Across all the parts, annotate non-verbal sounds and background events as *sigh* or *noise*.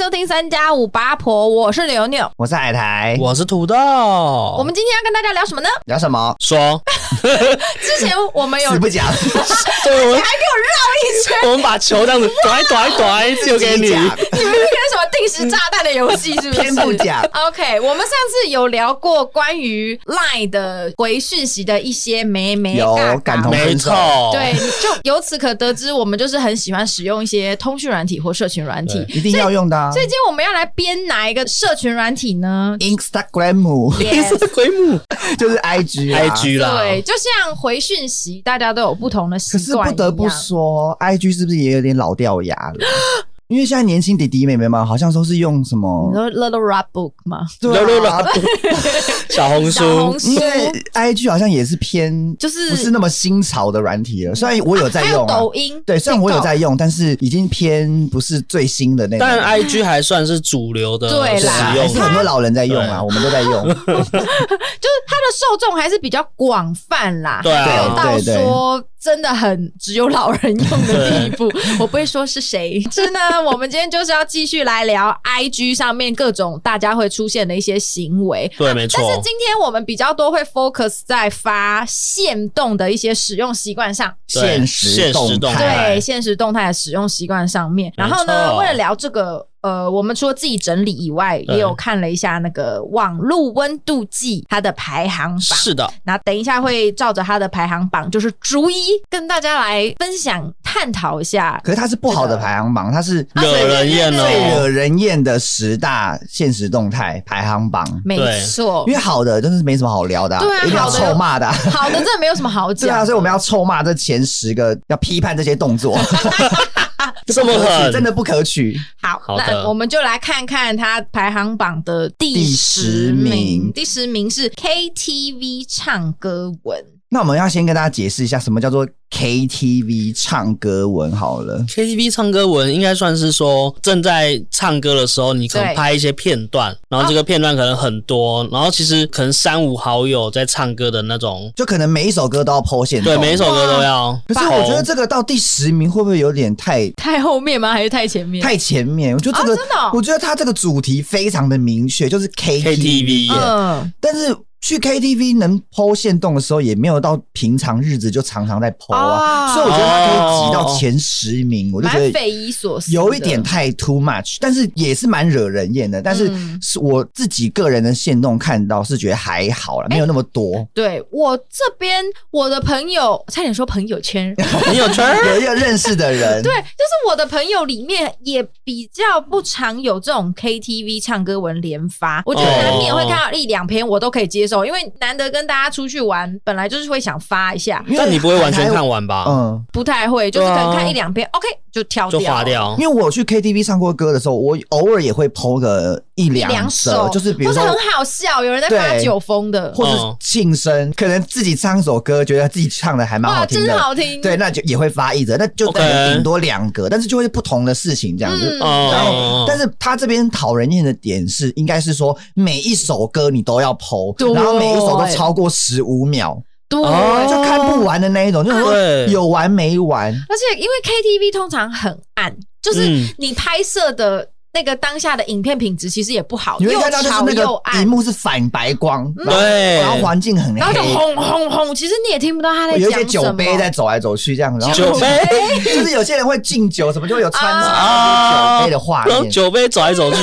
收听三加五八婆，我是牛牛，我是海苔，我是土豆。我们今天要跟大家聊什么呢？聊什么？说。*laughs* 之前我们有死不讲，*laughs* 对，我们还给我绕一圈。我们把球这样子甩甩甩丢给你。你们是跟什么定时炸弹的游戏？是不是？偏不讲。OK，我们上次有聊过关于 Line 的回讯息的一些没没有感同身受。对，就由此可得知，我们就是很喜欢使用一些通讯软体或社群软体，一定要用的。所以今天我们要来编哪一个社群软体呢？Instagram，Instagram *laughs* 就是 IG，IG 啦。对，就像回讯息，大家都有不同的习惯。可是不得不说，IG 是不是也有点老掉牙了？*gasps* *laughs* 因为现在年轻弟弟妹妹嘛好像都是用什么？你说 Little Red Book 吗？对啊，*laughs* 小红书。因为 IG 好像也是偏，就是不是那么新潮的软体了。虽然我有在用，抖音对，虽然我有在用，但是已经偏不是最新的那种。但 IG 还算是主流的，对啦，还是很多老人在用啊，我们都在用。*laughs* 就是它的受众还是比较广泛啦，对啊，到说。真的很只有老人用的地步，*laughs* 我不会说是谁。是呢，我们今天就是要继续来聊 IG 上面各种大家会出现的一些行为。对，没错。但是今天我们比较多会 focus 在发现动的一些使用习惯上，现实动态，对，现实动态的使用习惯上面。然后呢，为了聊这个。呃，我们除了自己整理以外，也有看了一下那个网络温度计它的排行榜。是的，那等一下会照着它的排行榜，就是逐一跟大家来分享、探讨一下。可是它是不好的排行榜，它是惹人厌哦，最惹人厌的十大现实动态排行榜。没错，因为好的真的是没什么好聊的，对啊，一定要臭骂的。好的，真的没有什么好讲。*laughs* 对啊，所以我们要臭骂这前十个，要批判这些动作。*laughs* *laughs* 这么狠，真的不可取。好，好，那我们就来看看它排行榜的第十名。第十名是 KTV 唱歌文。那我们要先跟大家解释一下，什么叫做 KTV 唱歌文好了。KTV 唱歌文应该算是说正在唱歌的时候，你可能拍一些片段，然后这个片段可能很多，然后其实可能三五好友在唱歌的那种，就可能每一首歌都要限动，对，每一首歌都要。可是我觉得这个到第十名会不会有点太太后面吗？还是太前面？太前面。我觉得这个，真的，我觉得它这个主题非常的明确，就是 KTV。嗯，但是。去 KTV 能 po 限动的时候，也没有到平常日子就常常在 po 啊，所以我觉得他可以挤到前十名，我就觉得匪夷所思，有一点太 too much，但是也是蛮惹人厌的。但是是我自己个人的线动看到是觉得还好了，没有那么多。对我这边，我的朋友差点说朋友圈，*laughs* 朋友圈有一个认识的人，*laughs* 对，就是我的朋友里面也比较不常有这种 KTV 唱歌文连发，我觉得难免会看到一两篇，我都可以接受。因为难得跟大家出去玩，本来就是会想发一下。但你不会完全看完吧？嗯，不太会，就是可能看一两篇，OK 就挑掉，就划掉。因为我去 KTV 唱过歌的时候，我偶尔也会 po 个一两首，就是比如说很好笑，有人在发酒疯的，或者庆生，可能自己唱一首歌，觉得自己唱的还蛮好听的，真好听。对，那就也会发一则，那就顶多两个，但是就会不同的事情这样子。然后，但是他这边讨人厌的点是，应该是说每一首歌你都要 po。然后每一首都超过十五秒，对，就看不完的那一种，就是说有完没完。而且因为 KTV 通常很暗，就是你拍摄的。那个当下的影片品质其实也不好，你会看到就是那个荧幕是反白光，对，然后环境很黑，然后就轰轰轰，其实你也听不到他在讲什么。有一些酒杯在走来走去这样，然后酒杯？*laughs* 就是有些人会敬酒，什么就会有穿插酒杯的画面，酒杯走来走去，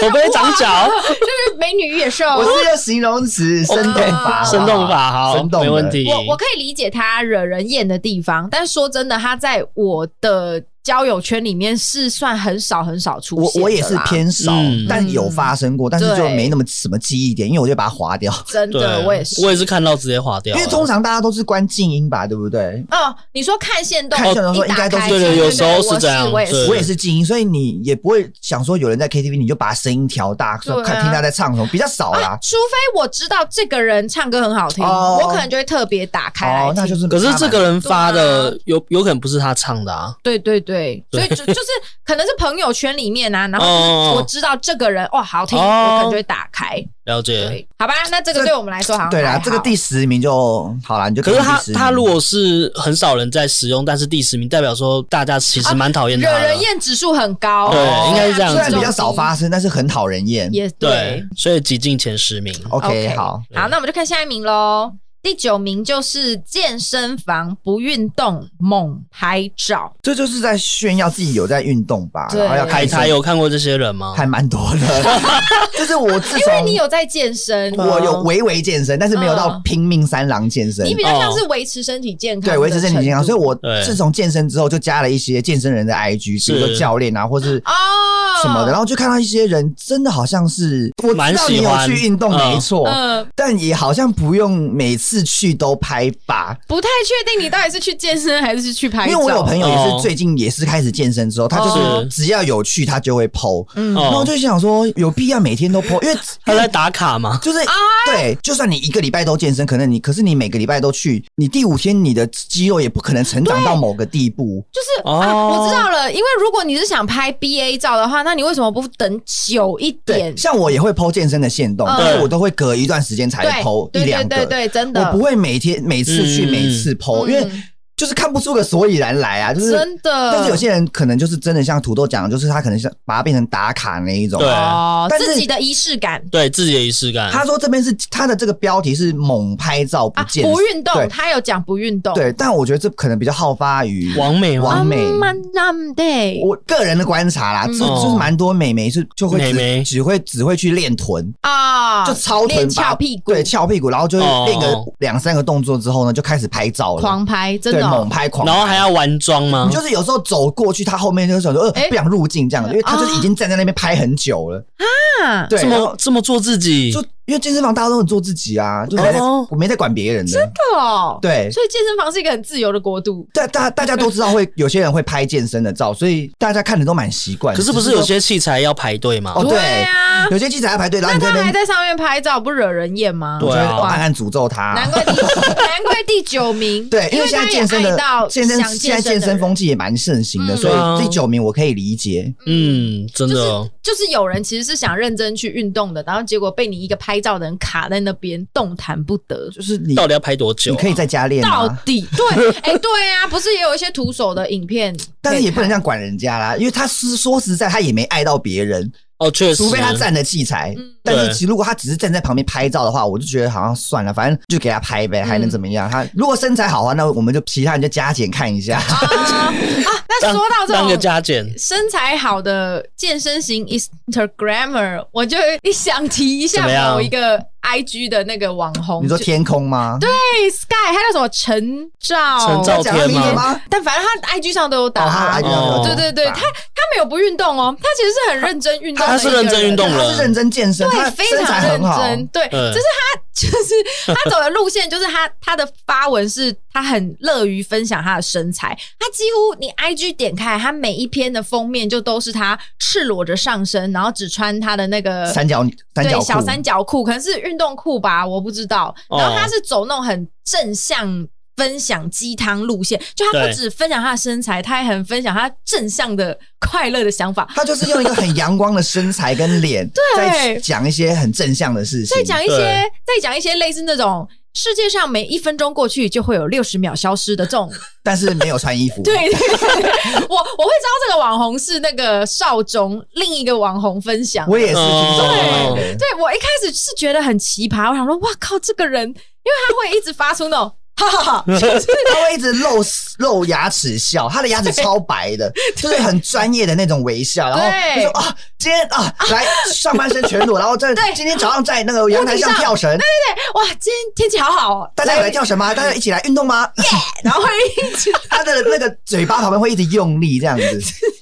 酒杯长脚，就是美女与野兽。我是一个形容词，生动法，生动法，好，生动没问题。我我可以理解他惹人厌的地方，但是说真的，他在我的。交友圈里面是算很少很少出现，我我也是偏少，但有发生过，但是就没那么什么记忆点，因为我就把它划掉。真的，我也是，我也是看到直接划掉。因为通常大家都是关静音吧，对不对？哦，你说看线动，看线动的时候应该都是对对，有时候是这样。我也是静音，所以你也不会想说有人在 KTV，你就把声音调大，说看听他在唱什么，比较少啦。除非我知道这个人唱歌很好听，我可能就会特别打开来。那就是，可是这个人发的有有可能不是他唱的啊。对对对。对，所以就就是可能是朋友圈里面啊，*laughs* 然后我知道这个人哇好听，我可能就会打开。了解，好吧，那这个对我们来说好像对啦，这个第十名就好了，你就可是他他如果是很少人在使用，但是第十名代表说大家其实蛮讨厌他，惹人厌指数很高，对，应该是这样，虽然比较少发生，但是很讨人厌，也对，所以挤进前十名。OK，好，好，那我们就看下一名喽。第九名就是健身房不运动猛拍照，这就是在炫耀自己有在运动吧？对，海苔有看过这些人吗？还蛮多的，*laughs* 就是我自因为你有在健身，我有微微健身，但是没有到拼命三郎健身。你比较像是维持身体健康，对，维持身体健康。所以我自从健身之后，就加了一些健身人的 IG，比如说教练啊，或是什么的，然后就看到一些人真的好像是我知道你有去运动，没错，但也好像不用每次。去都拍吧，不太确定你到底是去健身还是去拍照。因为我有朋友也是最近也是开始健身之后，他就是只要有去他就会 po。嗯，然后我就想说有必要每天都 po，因为 *laughs* 他在打卡嘛。就是对，就算你一个礼拜都健身，可能你可是你每个礼拜都去，你第五天你的肌肉也不可能成长到某个地步。就是啊，我知道了，因为如果你是想拍 BA 照的话，那你为什么不等久一点？像我也会 po 健身的线动，但是我都会隔一段时间才 po 一两个。对对对，真的，我不会。每天每次去每次 po，因为。就是看不出个所以然来啊！就是真的，但是有些人可能就是真的像土豆讲的，就是他可能是把它变成打卡那一种，对，但是自己的仪式感，对自己的仪式感。他说这边是他的这个标题是猛拍照不健不运动，他有讲不运动，对，但我觉得这可能比较好发于王美，王美，对，我个人的观察啦，就就是蛮多美眉是就会只只会只会去练臀啊，就超臀，翘屁股，对，翘屁股，然后就练个两三个动作之后呢，就开始拍照了，狂拍，真的。猛拍狂，然后还要玩妆吗？你就是有时候走过去，他后面就想说，呃，不想入镜这样，因为他就是已经站在那边拍很久了。啊，对，这么这么做自己。就。因为健身房大家都很做自己啊，就没在，我没在管别人的。真的哦，对，所以健身房是一个很自由的国度。大大大家都知道会有些人会拍健身的照，所以大家看的都蛮习惯。可是不是有些器材要排队吗？哦，对啊，有些器材要排队，然后你他还在上面拍照，不惹人厌吗？对啊，暗暗诅咒他。难怪第难怪第九名。*laughs* 对，因为现在健身的健身现在健身风气也蛮盛行的，所以第九名我可以理解。嗯，真的，就是有人其实是想认真去运动的，然后结果被你一个拍照的人卡在那边动弹不得，就是你到底要拍多久？你可以在家练到底对，哎，对啊，不是也有一些徒手的影片，但是也不能这样管人家啦，因为他是说实在，他也没爱到别人哦，确实，除非他站的器材。但是其实如果他只是站在旁边拍照的话，我就觉得好像算了，反正就给他拍呗，还能怎么样？他如果身材好的话，那我们就其他人就加减看一下啊。那说到这种加减身材好的健身型 Instagrammer，我就一想提一下某一个。I G 的那个网红，你说天空吗？对，Sky，他叫什么陈照？陈照天吗？但反正他 I G 上都有打。对对对，他他没有不运动哦，他其实是很认真运动。他是认真运动了，他是认真健身，对，非常认真。对，就是他，就是他走的路线，*laughs* 就是他他的发文是，他很乐于分享他的身材。他几乎你 I G 点开，他每一篇的封面就都是他赤裸着上身，然后只穿他的那个三角对小三角裤，可能是运。运动裤吧，我不知道。然后他是走那种很正向分享鸡汤路线，就他不止分享他的身材，他还很分享他正向的快乐的想法。他就是用一个很阳光的身材跟脸，*laughs* 在讲一些很正向的事情，在讲一些，在讲一些类似那种。世界上每一分钟过去就会有六十秒消失的这种，*laughs* 但是没有穿衣服。*laughs* 对，对，对，我我会知道这个网红是那个少中，另一个网红分享。我也是。对，对我一开始是觉得很奇葩，我想说，哇靠，这个人，因为他会一直发出那种。哈哈哈，就 *laughs* 是他会一直露露牙齿笑，他的牙齿超白的，*laughs* 就是很专业的那种微笑，然后就说啊，今天啊 *laughs* 来上半身全裸，然后在今天早上在那个阳台上跳绳，对对对，哇，今天天气好好哦，大家有来跳绳吗？大家一起来运动吗？然后会一直他的那个嘴巴旁边会一直用力这样子，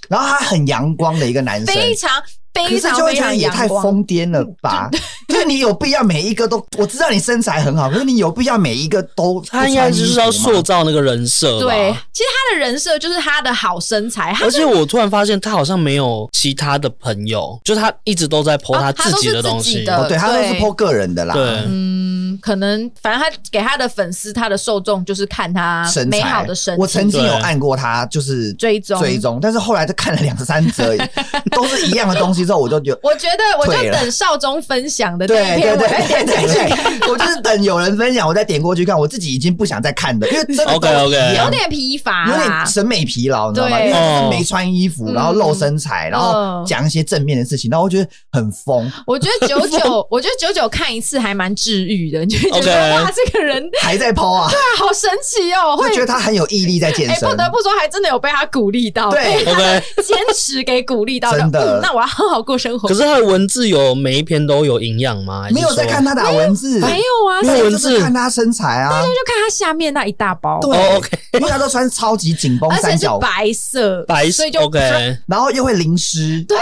然后他很阳光的一个男生，非常。非常非常也太疯癫了吧！就是你有必要每一个都，我知道你身材很好，可是你有必要每一个都，他应该就是要塑造那个人设。对，其实他的人设就是他的好身材。而且我突然发现他好像没有其他的朋友，就他一直都在 po 他自己的东西。哦，对，他都是 po 个人的啦。对，嗯，可能反正他给他的粉丝，他的受众就是看他美好的身材。我曾经有按过他，就是追踪追踪，但是后来就看了两三则，*laughs* 都是一样的东西之后，我就觉得，我觉得我就等少中分享的那一篇，对对对 *laughs* 对，我就是等有人分享，我再点过去看，我自己已经不想再看的，因为真的 OK OK，有点疲乏，有点审美疲劳，你知道吗？因为就是没穿衣服，然后露身材，然后讲一些正面的事情，然后我觉得很疯。我觉得九九，我觉得九九看一次还蛮治愈的，你就觉得哇，这个人还在 po 啊，对啊，好神奇哦，会觉得他很有毅力在健身。不得不说，还真的有被他鼓励到，对，OK，坚持给鼓励到，真的。那我要好好过生活。可是他的文字有每一篇都有营养吗？没有在看他打文字，没有啊，没有文字，看他身材啊，大家就看他下面那一大包，对，OK，因为他都穿超级紧绷三角，白色，白色，所以就 OK，然后又会淋湿，对，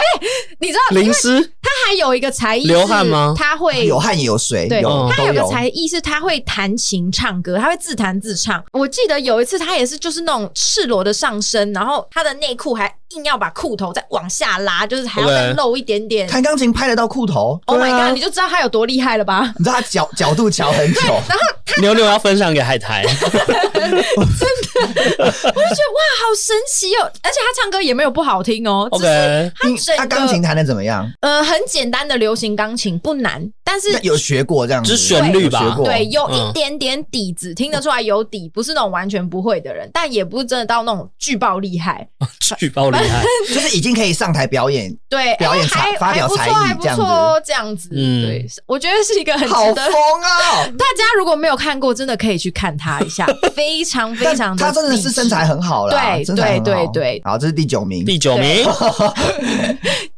你知道淋湿，他还有一个才艺，流汗吗？他会有汗也有水，对，他有个才艺是他会弹琴唱歌，他会自弹自唱。我记得有一次他也是就是那种赤裸的上身，然后他的内裤还硬要把裤头再往下拉，就是还要再露一点点。弹钢琴拍得到裤头？Oh my god！你就知道他有多厉害了吧？你知道他角角度调很久，*laughs* 然后牛牛要分享给海苔，*laughs* 真的，我就觉得哇，好神奇哦！而且他唱歌也没有不好听哦。OK，他他钢琴弹的怎么样？呃，很简单的流行钢琴，不难，但是有学过这样子，是旋律吧？对，有一点点底子，听得出来有底，不是那种完全不会的人，但也不是真的到那种巨爆厉害。*laughs* 巨爆厉害，*laughs* 就是已经可以上台表演，对，表演才发表才艺这样子，这样子，嗯，对，我觉得是一个很好疯啊！*laughs* 大家如果没有看过，真的可以去看他一下，非常非常的，他真的是身材很好了，对对对对。好，这是第九名，第九名，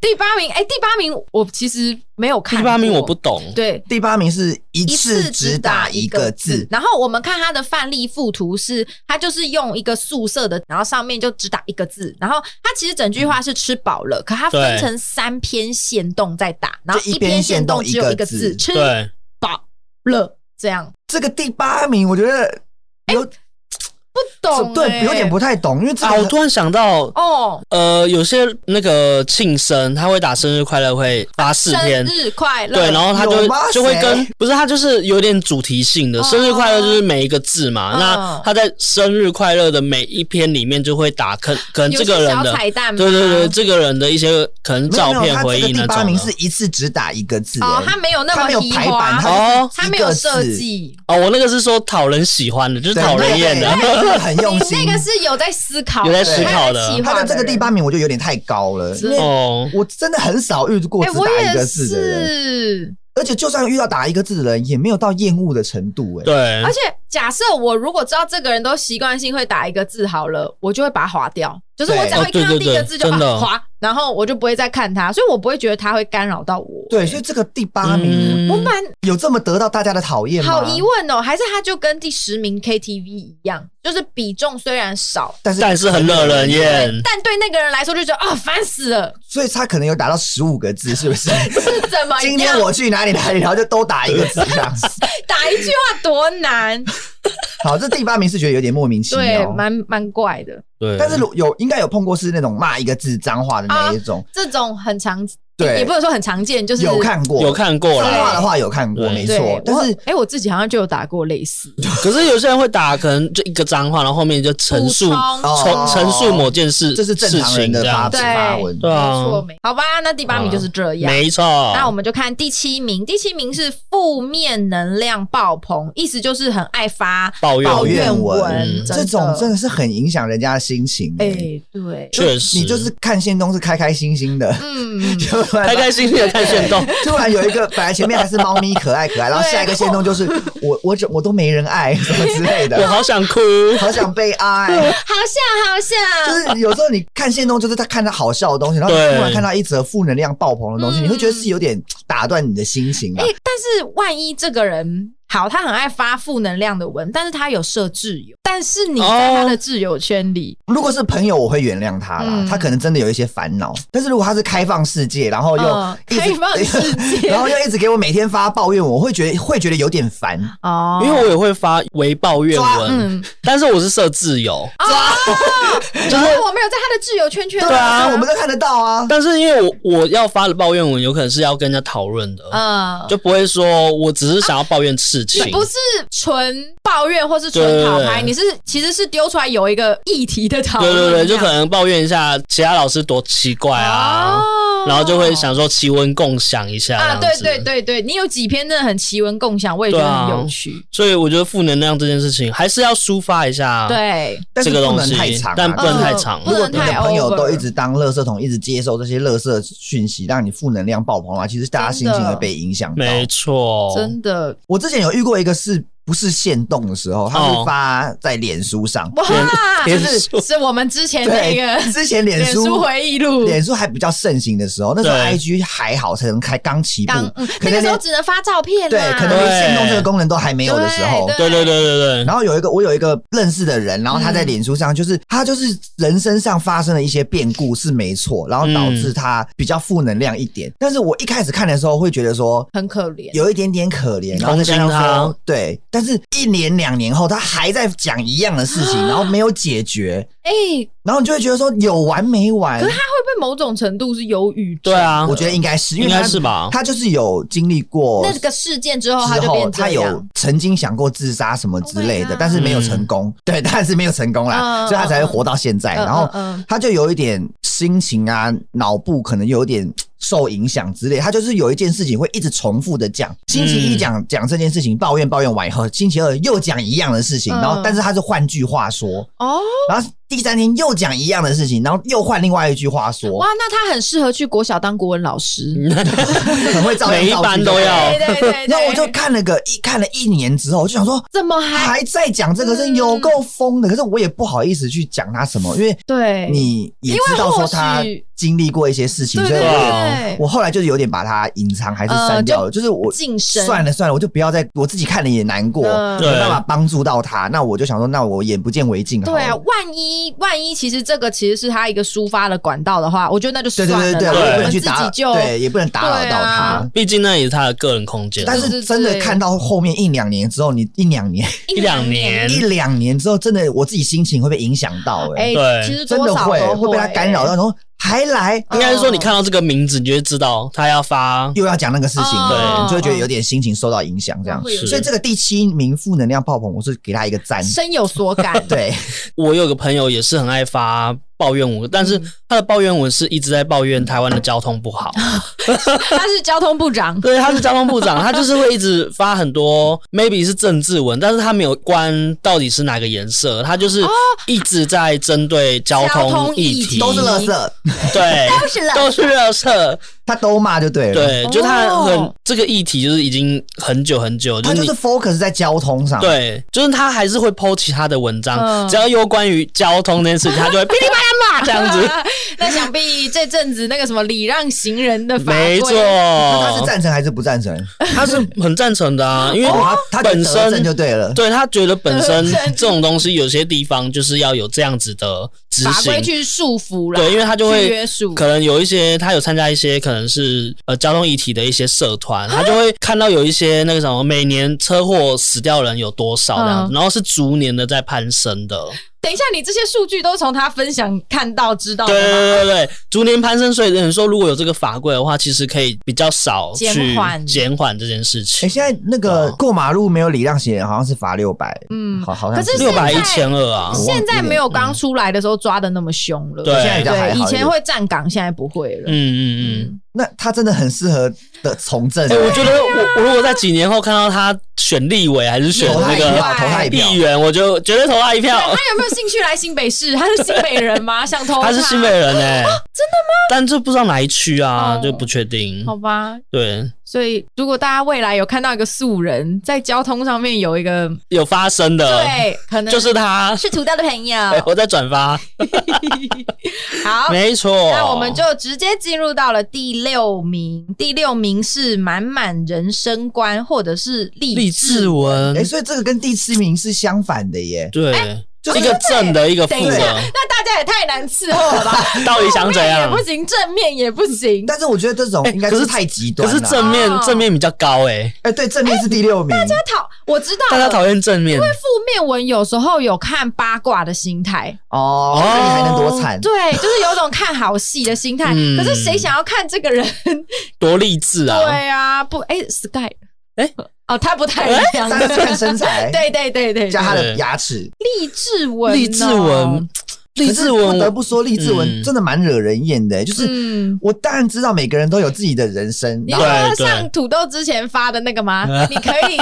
第八名，哎，第八名我其实没有看，第八名我不懂，对，第八名是一次只打一个字，然后我们看他的范例附图是，他就是用一个素色的，然后上面就只打一个字，然后他其实整句话是吃饱了，可他分成三篇线动在打，然后一篇线动只有一个字，吃饱了这样。这个第八名，我觉得有。不懂，对，有点不太懂，因为啊，我突然想到，哦，呃，有些那个庆生，他会打生日快乐，会发四篇生日快乐，对，然后他就就会跟不是他就是有点主题性的生日快乐，就是每一个字嘛，那他在生日快乐的每一篇里面就会打，可可能这个人的彩蛋，对对对，这个人的一些可能照片回忆那种。第八名是一次只打一个字，哦，他没有那么没有排版，哦，他没有设计，哦，我那个是说讨人喜欢的，就是讨人厌的。很用心，那个是有在思考，有在思考的。他的这个第八名，我就有点太高了。哦，我真的很少遇过只打一个字的人，而且就算遇到打一个字的人，也没有到厌恶的程度。哎，对。而且假设我如果知道这个人都习惯性会打一个字好了，我就会把它划掉。就是我只要一看到第一个字就把它划，然后我就不会再看他，所以我不会觉得他会干扰到我。对，所以这个第八名，我蛮有这么得到大家的讨厌吗？好疑问哦，还是他就跟第十名 KTV 一样，就是比重虽然少，但是但是很惹人厌，但对那个人来说就觉得啊烦死了。所以他可能有打到十五个字，是不是？*laughs* 是怎么？今天我去哪里哪里，然后就都打一个字这样子，*laughs* 打一句话多难。*laughs* 好，这第八名是觉得有点莫名其妙，对，蛮蛮怪的。对，但是有应该有碰过是那种骂一个字脏话的那一种，这种很常。对，也不能说很常见，就是有看过，有看过了。脏话的话有看过，没错。但是，哎，我自己好像就有打过类似。*laughs* 可是有些人会打，可能就一个脏话，然后后面就陈述、*laughs* 陈陈述某件事，这是正常人的发发文。对啊，好吧，那第八名就是这样，没错。那我们就看第七名，第七名是负面能量爆棚，意思就是很爱发抱怨文，这种真的是很影响人家的心情。哎，对，确实，你就是看限动是开开心心的，嗯，*laughs* 开开心心的。看炫动，*laughs* 突然有一个，本来前面还是猫咪可爱可爱，然后下一个炫动就是我我我都没人爱什么之类的，*laughs* 我好想哭，好想被爱，*laughs* 好想好想，就是有时候你看炫动，就是他看到好笑的东西，然后你突然看到一则负能量爆棚的东西，你会觉得是有点打断你的心情。哎，但是万一这个人。好，他很爱发负能量的文，但是他有设挚友，但是你在他的挚友圈里，如果是朋友，我会原谅他啦。嗯、他可能真的有一些烦恼，但是如果他是开放世界，然后又、嗯、开放世界，*laughs* 然后又一直给我每天发抱怨，我会觉得会觉得有点烦。哦，因为我也会发微抱怨文，嗯、但是我是设挚友，抓，就是我没有在他的挚友圈圈，对啊，我们都看得到啊。但是因为我我要发的抱怨文，有可能是要跟人家讨论的，嗯，就不会说我只是想要抱怨事不是纯抱怨或是纯讨拍，你是其实是丢出来有一个议题的讨论，对对对，就可能抱怨一下其他老师多奇怪啊。哦然后就会想说奇闻共享一下啊，对对对对，你有几篇真的很奇闻共享，我也觉得很有趣。啊、所以我觉得负能量这件事情还是要抒发一下，对，这个东西，但不能太长，啊，但不能太长。如果你的朋友都一直当垃圾桶，一直接受这些垃圾讯息，让你负能量爆棚的话，其实大家心情会被影响。没错，真的。我之前有遇过一个是。不是限动的时候，他是发在脸书上。哇，就是是我们之前那个之前脸书回忆录，脸书还比较盛行的时候，那时候 IG 还好，才能开刚起步，那个时候只能发照片。对，可能连限动这个功能都还没有的时候。对对对对对。然后有一个我有一个认识的人，然后他在脸书上，就是他就是人身上发生了一些变故是没错，然后导致他比较负能量一点。但是我一开始看的时候会觉得说很可怜，有一点点可怜，然后再加上说对。但是，一年两年后，他还在讲一样的事情，然后没有解决。哎，然后你就会觉得说有完没完？可是他会不会某种程度是忧郁？对啊，我觉得应该是，应该是吧。他就是有经历过那个事件之后，他就变他有曾经想过自杀什么之类的，但是没有成功。对，但是没有成功啦，所以他才会活到现在。然后他就有一点心情啊，脑部可能有点。受影响之类，他就是有一件事情会一直重复的讲。星期一讲讲这件事情，抱怨抱怨完以后，星期二又讲一样的事情，然后但是他是换句话说哦，然后。第三天又讲一样的事情，然后又换另外一句话说。哇，那他很适合去国小当国文老师，*laughs* 很会造句。每一班都要。对对对。那我就看了个一看了一年之后，我就想说，怎么还还在讲这个？是有够疯的。可是我也不好意思去讲他什么，因为对你也知道说他经历过一些事情，所以我我后来就是有点把它隐藏还是删掉了。就是我算了算了，我就不要再我自己看了也难过，没办法帮助到他。那我就想说，那我眼不见为净。对啊，万一。万一其实这个其实是他一个抒发的管道的话，我觉得那就算了。对对对，我也不能去打，对，也不能打扰到他。毕竟那也是他的个人空间。但是真的看到后面一两年之后，你一两年、一两年、一两年之后，真的我自己心情会被影响到。哎，对，其实真的会会被他干扰到，然后还来。应该是说，你看到这个名字，你就会知道他要发，又要讲那个事情，对，你就会觉得有点心情受到影响，这样。所以这个第七名负能量爆棚，我是给他一个赞，深有所感。*laughs* 对，*laughs* 我有个朋友也是很爱发。抱怨文，但是他的抱怨文是一直在抱怨台湾的交通不好。*laughs* 他是交通部长，*laughs* 对，他是交通部长，他就是会一直发很多 maybe 是政治文，但是他没有关到底是哪个颜色，他就是一直在针对交通议题，都是垃圾，对，都是都是垃圾。他都骂就对了，对，就他很这个议题就是已经很久很久，他就是 focus 在交通上，对，就是他还是会 po 其他的文章，只要有关于交通那件事情，他就会噼里啪啦骂 *laughs* 这样子。那想必这阵子那个什么礼让行人的法，没错，他是赞成还是不赞成？他是很赞成的啊，因为他本身就对了，对他觉得本身这种东西有些地方就是要有这样子的执行，法规去束缚了，对，因为他就会约束，可能有一些他有参加一些可能。是呃交通议题的一些社团，他就会看到有一些那个什么每年车祸死掉人有多少这样子，然后是逐年的在攀升的。等一下，你这些数据都从他分享看到知道？对对对对，逐年攀升，所以人说如果有这个法规的话，其实可以比较少去减缓减缓这件事情。哎，现在那个过马路没有礼让行人，好像是罚六百，嗯，好，好像是六百一千二啊。现在没有刚出来的时候抓的那么凶了，对，现在比较还好。以前会站岗，现在不会了。嗯嗯嗯。那他真的很适合的从政。哎，我觉得我我如果在几年后看到他选立委还是选那个投他一票，议员，我就绝对投他一票。他有没有兴趣来新北市？他是新北人吗？*laughs* 想投他？他是新北人哎，真？但这不知道哪一区啊，就不确定。好吧，对。所以如果大家未来有看到一个素人在交通上面有一个有发生的，对，可能就是他是土豆的朋友，*laughs* 我在转发。*laughs* 好，没错。那我们就直接进入到了第六名，第六名是满满人生观或者是励志文。哎、欸，所以这个跟第四名是相反的耶。对。欸就是一个正的，一个负的，那大家也太难伺候了吧？*laughs* 到底想怎样？也不行，正面也不行。但是我觉得这种应该是太极端了。可是正面正面比较高哎哎，对，正面是第六名。大家讨我知道，大家讨厌正面，因为负面文有时候有看八卦的心态哦，那你还能多惨？对，就是有种看好戏的心态。可是谁想要看这个人多励志啊？对啊，不，哎，Sky，哎。哦，他不太一样，但是看身材，*laughs* 对对对对，加他的牙齿。励志文，励志文，励志文，不得不说，励志文真的蛮惹人厌的。就是我当然知道每个人都有自己的人生，你说像土豆之前发的那个吗？*laughs* 你可以。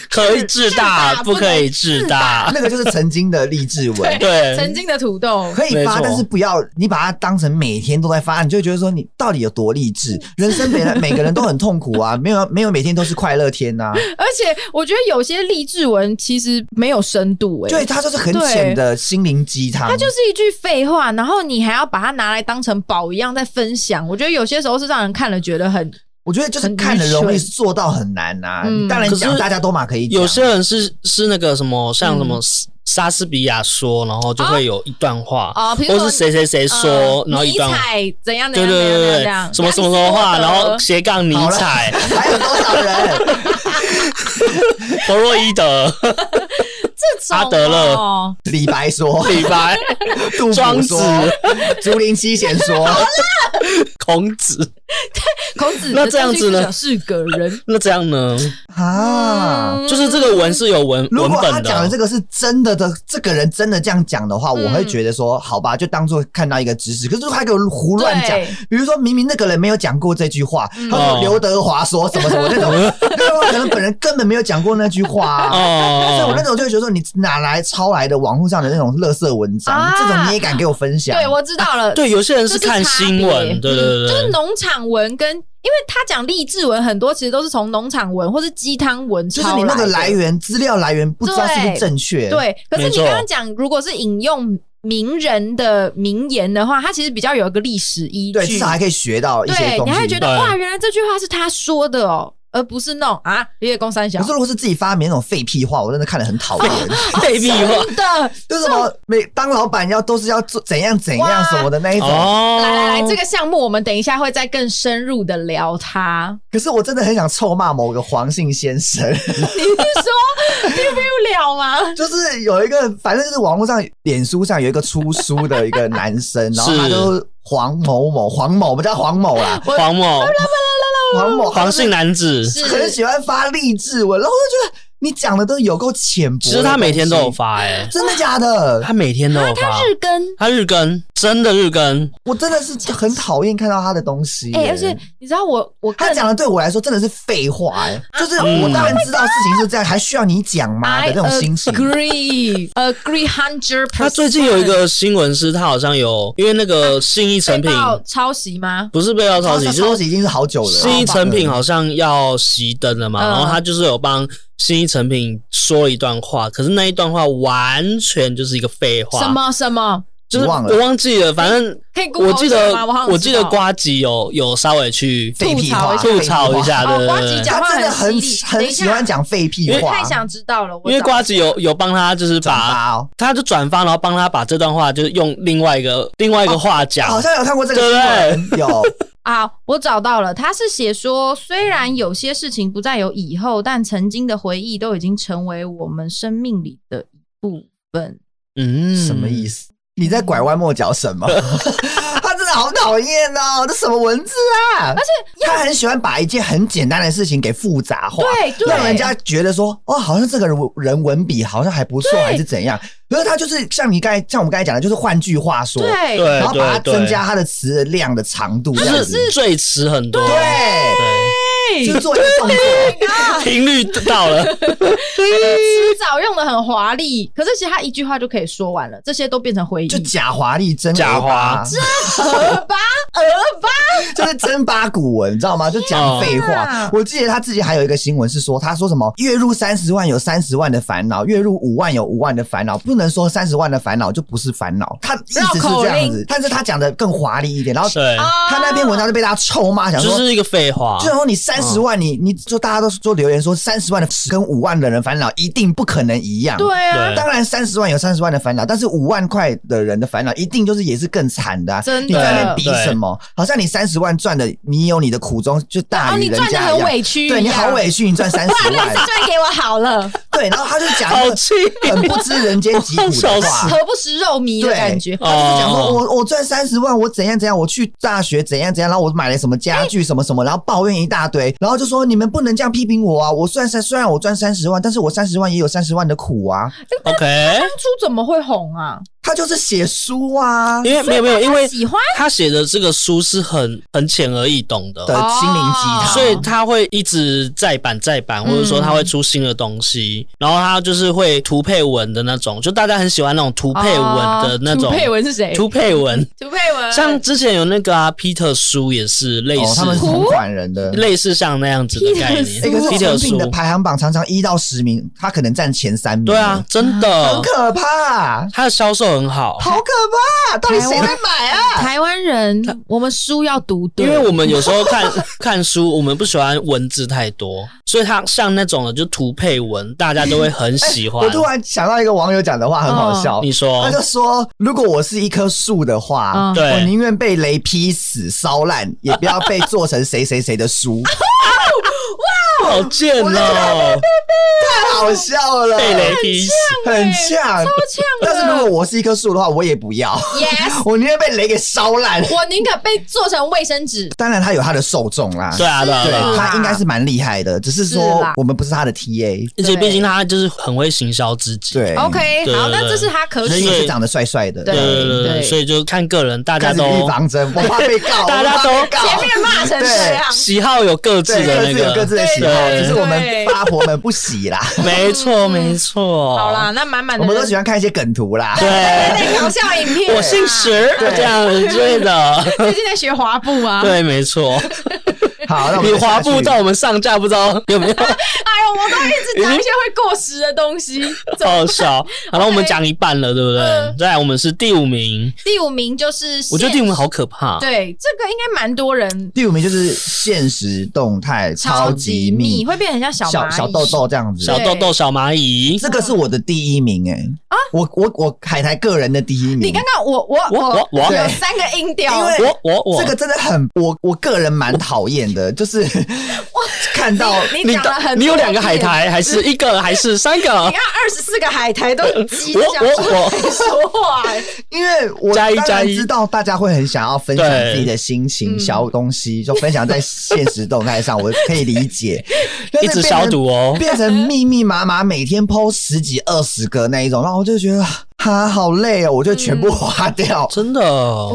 *laughs* 可以志大，不可以志大。那个就是曾经的励志文，*laughs* 对，曾经的土豆可以发，但是不要你把它当成每天都在发，你就会觉得说你到底有多励志？人生本来 *laughs* 每个人都很痛苦啊，没有没有每天都是快乐天呐。而且我觉得有些励志文其实没有深度，哎，对，它就是很浅的心灵鸡汤，它就是一句废话，然后你还要把它拿来当成宝一样在分享。我觉得有些时候是让人看了觉得很。我觉得就是看的容易，做到很难呐。当然讲大家都嘛可以讲。有些人是是那个什么，像什么莎士比亚说，然后就会有一段话，或是谁谁谁说，然后一段。尼采怎样的？对对对对，什么什么什么话，然后斜杠尼采，还有多少人？弗洛伊德。*laughs* 阿德勒、李白说，李白、杜甫说，竹林七贤说，*laughs* 孔子，对，孔子。那这样子呢？是个人。*laughs* 那这样呢？啊，就是这个文是有文如果他讲的这个是真的的，这个人真的这样讲的话，我会觉得说，好吧，就当做看到一个知识。可是他给我胡乱讲，比如说明明那个人没有讲过这句话，他说刘德华说什么什么那种，那种可能本人根本没有讲过那句话，所以我那种就会觉得说你。哪来抄来的网络上的那种垃圾文章？啊、这种你也敢给我分享？对，我知道了。啊、对，有些人是看新闻，对对对，就是农场文跟，因为他讲励志文很多，其实都是从农场文或是鸡汤文抄。就是你那个来源资料来源不知道是不是正确？对，可是你刚刚讲，如果是引用名人的名言的话，他其实比较有一个历史依据，对，至少还可以学到一些东西。你还会觉得哇，原来这句话是他说的哦。而不是那种啊，叶公三小。可是如果是自己发明那种废屁话，我真的看得很讨厌。*laughs* 废屁话，真的就是什么每当老板要都是要做怎样怎样什么的那一种。来来来，这个项目我们等一下会再更深入的聊它。可是我真的很想臭骂某个黄姓先生。*laughs* 你是说 *laughs* 丢不了吗？就是有一个，反正就是网络上、脸书上有一个出书的一个男生，然后他就黄某某、黄某，我们叫黄某啦，黄某。黄某黄姓男子。很喜欢发励志文，然后我就觉得你讲的都有够浅薄。其实他每天都有发，哎，真的假的？他每天都有发，他日更，他日更，真的日更。我真的是很讨厌看到他的东西。哎，而且你知道我我他讲的对我来说真的是废话，哎，就是我当然知道事情是这样，还需要你讲吗的这种心情。Agree, agree, hundred percent。他最近有一个新闻是，他好像有因为那个信义成品抄袭吗？不是被要抄袭，抄袭已经是好久了。信义成品好像要熄灯了嘛，然后他就是有帮。新一成品说了一段话，可是那一段话完全就是一个废话。什么什么？就是我忘记了，反正我记得我记得瓜吉有有稍微去废屁话吐槽一下，对对对。他真的很很喜欢讲废屁话，太想知道了。因为瓜吉有有帮他就是把，他就转发，然后帮他把这段话就是用另外一个另外一个话讲。好像有看过这个新闻，有。*laughs* 啊，我找到了，他是写说，虽然有些事情不再有以后，但曾经的回忆都已经成为我们生命里的一部分。嗯，什么意思？你在拐弯抹角什么？*laughs* 他真的好讨厌哦！这什么文字啊？而且他很喜欢把一件很简单的事情给复杂化，对，让人家觉得说，哦，好像这个人人文笔好像还不错，还是怎样？可是他就是像你刚才，像我们刚才讲的，就是换句话说，对，然后把它增加它的词的量的长度，就是赘词很多，对，就做一个动作，频率到了，词藻用的很华丽，可是其实他一句话就可以说完了，这些都变成回忆，就假华丽真假华，真合吧？鹅吧，就是真八股文，你知道吗？就讲废话。啊、我记得他自己还有一个新闻是说，他说什么月入三十万有三十万的烦恼，月入五万有五万的烦恼，不能说三十万的烦恼就不是烦恼。他一直是这样子，但是他讲的更华丽一点。然后他那篇文章就被大家臭骂，想说就是一个废话。就说你三十万你，你你说大家都说留言说三十万的跟五万的人烦恼一定不可能一样。对啊，当然三十万有三十万的烦恼，但是五万块的人的烦恼一定就是也是更惨的、啊。真的，你在那边比什么？好像你三十万赚的，你有你的苦衷，就大于人家一样。哦、你赚的很委屈，对你好委屈，你赚三十万，*laughs* 赚给我好了。对，然后他就讲很不知人间疾苦的话，*laughs* 何不食肉糜的感觉。他就讲说我我赚三十万，我怎样怎样，我去大学怎样怎样，然后我买了什么家具什么什么，然后抱怨一大堆，然后就说你们不能这样批评我啊！我虽然虽然我赚三十万，但是我三十万也有三十万的苦啊。OK，当初怎么会红啊？他就是写书啊，因为没有没有，因为喜欢？他写的这个书是很很浅而易懂的。的心灵鸡汤，所以他会一直再版再版，或者说他会出新的东西，然后他就是会图配文的那种，就大家很喜欢那种图配文的那种。图配文是谁？图配文，图配文，像之前有那个啊，Peter 书也是类似，他们是同款人的，类似像那样子的概念。一个是成品的排行榜常常一到十名，他可能占前三名。对啊，真的。很可怕，他的销售很好，好可。怕！到底谁在买啊？台湾人，我们书要读对，因为我们有时候看 *laughs* 看书，我们不喜欢文字太多，所以它像那种的就图配文，大家都会很喜欢。欸、我突然想到一个网友讲的话，很好笑。你说，他就说，如果我是一棵树的话，对，我宁愿被雷劈死、烧烂，也不要被做成谁谁谁的书。*laughs* 哇，好贱哦！太好笑了，被雷劈死，很呛，超呛。但是如果我是一棵树的话，我也不要。Yes，*laughs* 我宁愿被雷给烧烂。我宁可被做成卫生纸。当然，他有他的受众啦。对啊，对，他应该是蛮厉害的，只是说我们不是他的 TA。而且毕竟他就是很会行销自己。对，OK，好，那这是他可以。是长得帅帅的。对对对，所以就看个人，大家都预防针，*laughs* 我怕被告，大家都前面骂成这样，喜好有各自的那个，各自的喜好，只是我们八婆们不喜啦。*laughs* 没错，没错。好啦，那满满的，我们都喜欢看一些梗图啦。对对对，搞笑影片。我姓石，这样之类的。*laughs* 最近在学滑步啊。对，没错。*laughs* 好，那你滑步到我们上架，不知道有没有？*laughs* 哎呦，我都一直讲一些会过时的东西，好笑。好了，我们讲一半了，对不对？再来，我们是第五名。第五名就是，我觉得第五名好可怕。对，这个应该蛮多人。第五名就是现实动态超级密，会变成像小小小豆豆这样子，小豆豆小蚂蚁。这个是我的第一名哎啊！我我我海苔个人的第一名。你刚刚我我我我有三个音调，因为我我我这个真的很我我个人蛮讨厌的。*laughs* 就是我看到你讲了，你有两个海苔，还是一个，还是三个？你看二十四个海苔都急着想说说话，*laughs* 因为我当然知道大家会很想要分享自己的心情，小东西就分享在现实动态上，我可以理解。*laughs* 一直消毒哦，变成密密麻麻，每天 po 十几二十个那一种，然后我就觉得。哈，好累哦！我就全部花掉，嗯、真的。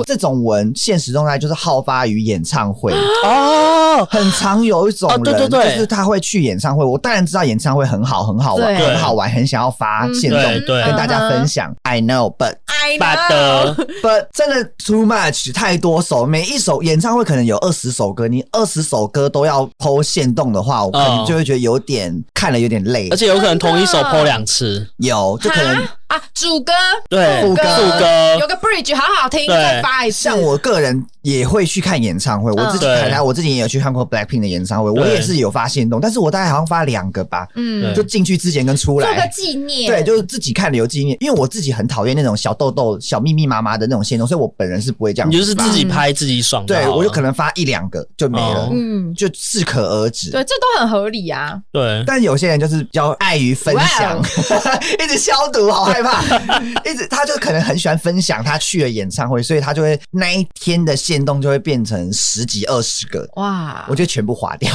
这种文现实状态就是好发于演唱会哦，很常有一种人，对对对，就是他会去演唱会。我当然知道演唱会很好，很好玩，很好玩，很想要发现动跟大家分享。I know, but I know, but 真的 too much，太多首，每一首演唱会可能有二十首歌，你二十首歌都要剖现动的话，我可能就会觉得有点看了有点累，而且有可能同一首 po 两次，有就可能。啊，主歌。对，副歌，副歌。有个 bridge 好好听，再发一次。像我个人也会去看演唱会，我自己台台，我自己也有去看过 Blackpink 的演唱会，我也是有发现动，但是我大概好像发两个吧，嗯，就进去之前跟出来。做个纪念，对，就是自己看留纪念，因为我自己很讨厌那种小痘痘、小密密麻麻的那种线动，所以我本人是不会这样。你就是自己拍自己爽，对，我就可能发一两个就没了，嗯，就适可而止。对，这都很合理啊。对，但有些人就是比较碍于分享，*laughs* 一直消毒，好害怕。*laughs* 一直，他就可能很喜欢分享他去了演唱会，所以他就会那一天的限动就会变成十几二十个哇！我就全部划掉，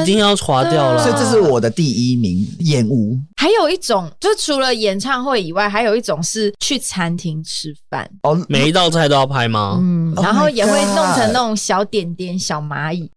一定要划掉了。所以这是我的第一名厌恶。还有一种，就除了演唱会以外，还有一种是去餐厅吃饭哦，每一道菜都要拍吗？嗯，然后也会弄成那种小点点、小蚂蚁。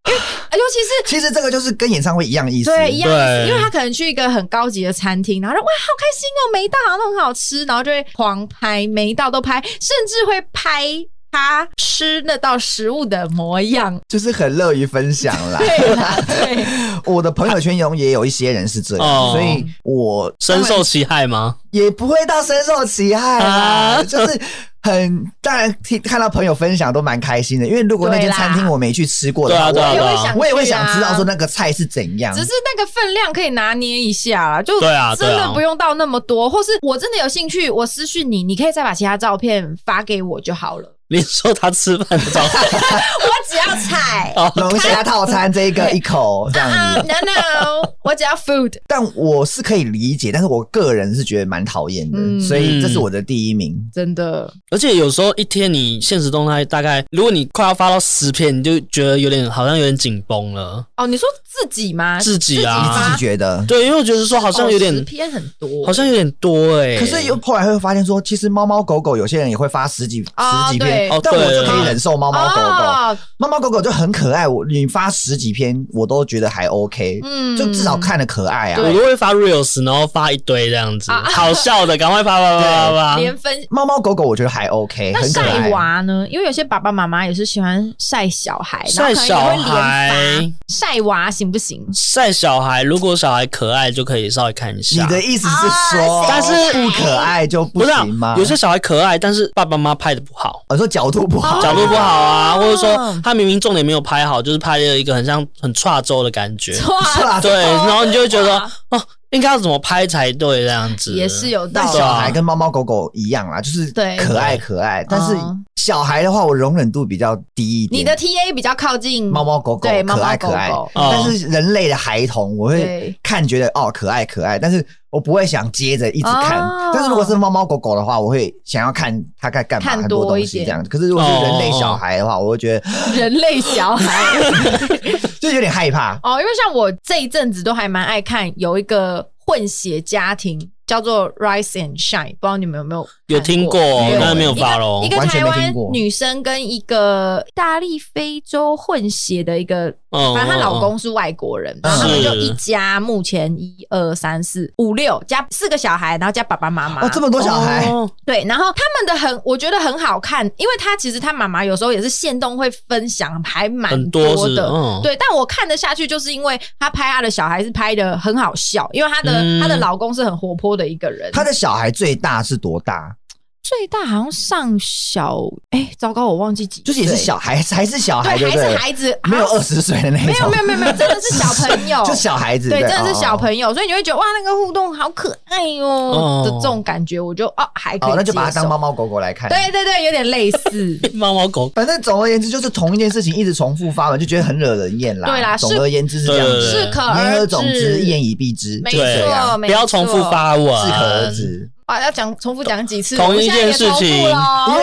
尤其是，*laughs* 其实这个就是跟演唱会一样意思，对，一样意思。因为他可能去一个很高级的餐厅，然后说哇，好开心哦，每一道好像都很好吃，然后就会狂拍，每一道都拍，甚至会拍他吃那道食物的模样，就是很乐于分享啦。对啦，对，*laughs* 我的朋友圈中也有一些人是这样，哦、所以我深受其害吗？也不会到深受其害啊，就是。很当然听看到朋友分享都蛮开心的，因为如果那间餐厅我没去吃过的话，对啊，对啊，我也会想，我也会想知道说那个菜是怎样。只是那个分量可以拿捏一下啦，就真的不用到那么多，或是我真的有兴趣，我私讯你，你可以再把其他照片发给我就好了。你说他吃饭的照片，我只要菜，*laughs* 龙虾套餐这个一口这样子。*laughs* No no，我只要 food。但我是可以理解，但是我个人是觉得蛮讨厌的，嗯、所以这是我的第一名。真的，而且有时候一天你现实动态大概，如果你快要发到十篇，你就觉得有点好像有点紧绷了。哦，你说自己吗？自己啊，你自己觉得？对，因为我觉得说好像有点、哦、十篇很多，好像有点多哎、欸。可是又后来会发现说，其实猫猫狗狗有些人也会发十几、哦、十几篇。哦，但我就可以忍受猫猫狗狗，猫猫狗狗就很可爱。我你发十几篇，我都觉得还 OK，嗯，就至少看得可爱啊。我都会发 reels，然后发一堆这样子，好笑的，赶快发发发发发。连分猫猫狗狗，我觉得还 OK。那晒娃呢？因为有些爸爸妈妈也是喜欢晒小孩，晒小孩晒娃行不行？晒小孩，如果小孩可爱，就可以稍微看一下。你的意思是说，但是不可爱就不行吗？有些小孩可爱，但是爸爸妈妈拍的不好。我说角度不好，*laughs* 角度不好啊，或者说他明明重点没有拍好，就是拍了一个很像很岔轴的感觉，对，然后你就会觉得哦，应该要怎么拍才对这样子，也是有道理。小孩跟猫猫狗狗一样啦，就是可爱可爱，但是小孩的话，我容忍度比较低一点。你的 TA 比较靠近猫猫狗狗，可爱可爱，但是人类的孩童，我会看觉得哦可爱可爱，但是。我不会想接着一直看，哦、但是如果是猫猫狗狗的话，我会想要看它该干嘛，很多东西这样。可是如果是人类小孩的话，我会觉得 *gasps* 人类小孩 *laughs* 就有点害怕哦。因为像我这一阵子都还蛮爱看，有一个混血家庭。叫做 Rise and Shine，不知道你们有没有有听过？但是没有发咯。一个台湾女生跟一个大力非洲混血的一个，反正她老公是外国人，然后他们就一家，目前一二三四五六加四个小孩，然后加爸爸妈妈。哦，这么多小孩。对，然后他们的很，我觉得很好看，因为他其实他妈妈有时候也是现动会分享，还蛮多的。对，但我看得下去，就是因为他拍他的小孩是拍的很好笑，因为他的他的老公是很活泼的。的一个人，他的小孩最大是多大？最大好像上小，哎，糟糕，我忘记几岁，就是也是小孩，还是小孩，对，还是孩子，没有二十岁的那种，没有，没有，没有，没有，真的是小朋友，*laughs* 就小孩子，对，真的是小朋友，所以你会觉得哇，那个互动好可爱哦的这种感觉，我就哦还可以，那就把它当猫猫狗狗来看，对对对，有点类似。*laughs* 猫猫狗，反正总而言之就是同一件事情一直重复发文，就觉得很惹人厌啦。对啦，总而言之是这样子，适可而止，言而总之一言以蔽之，没错，不要重复发文，适可而止。啊，要讲重复讲几次？同一件事情，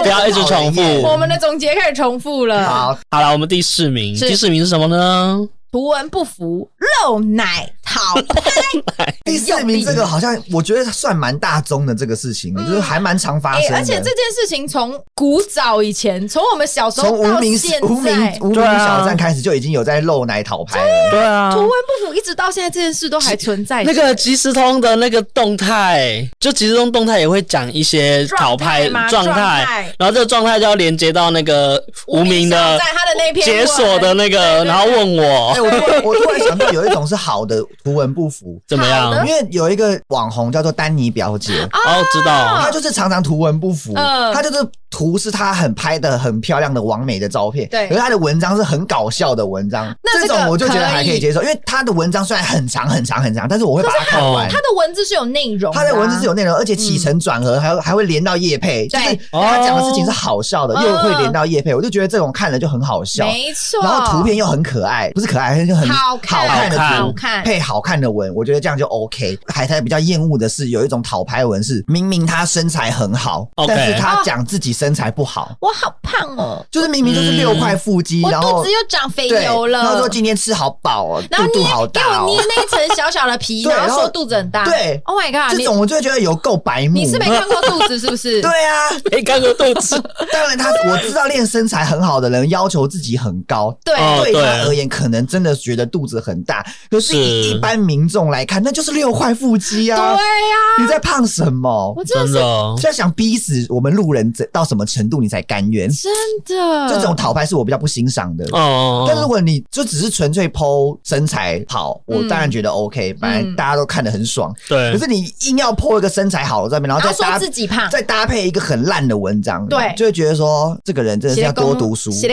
不要一直重复。我们的总结开始重复了。好，好了，我们第四名，第四名是什么呢？图文不符，露奶讨拍。*laughs* 第四名这个好像我觉得算蛮大宗的这个事情，就是还蛮常发生的。而且这件事情从古早以前，从我们小时候从无名无名无名小站开始就已经有在露奶讨拍了。对啊，图文不符，一直到现在这件事都还存在。那个即时通的那个动态，就即时通动态也会讲一些讨拍状态，然后这个状态就要连接到那个无名的在他的那篇解锁的那个，然后问我。我突然我突然想到，有一种是好的图文不符，怎么样？因为有一个网红叫做丹尼表姐，哦，知道，她就是常常图文不符，她就是图是她很拍的很漂亮的完美的照片，对，可是她的文章是很搞笑的文章，这种我就觉得还可以接受，因为她的文章虽然很长很长很长，但是我会把它看完。她的文字是有内容，她的文字是有内容，而且起承转合还还会连到叶配，就是她讲的事情是好笑的，又会连到叶配，我就觉得这种看了就很好笑，没错，然后图片又很可爱，不是可爱。就很好看的图配好看的文，我觉得这样就 OK。海苔比较厌恶的是有一种讨拍文，是明明他身材很好，但是他讲自己身材不好。我好胖哦，就是明明就是六块腹肌，然后肚子又长肥油了。他说今天吃好饱哦，然后肚好大，给我捏那一层小小的皮，*laughs* 然后说肚子很大。对，Oh my god，这种我就会觉得有够白目。你是没看过肚子是不是？*laughs* 对啊，没看过肚子。*laughs* 当然他我知道练身材很好的人要求自己很高，对，对他而言可能真的。觉得肚子很大，可是以一般民众来看，那就是六块腹肌啊！对呀，你在胖什么？我真的是在想逼死我们路人到什么程度你才甘愿。真的，这种讨拍是我比较不欣赏的。哦，但如果你就只是纯粹 po 身材好，我当然觉得 OK，反正大家都看得很爽。对，可是你硬要 po 一个身材好的照片，然后再搭自己胖，再搭配一个很烂的文章，对，就会觉得说这个人真的是要多读书。写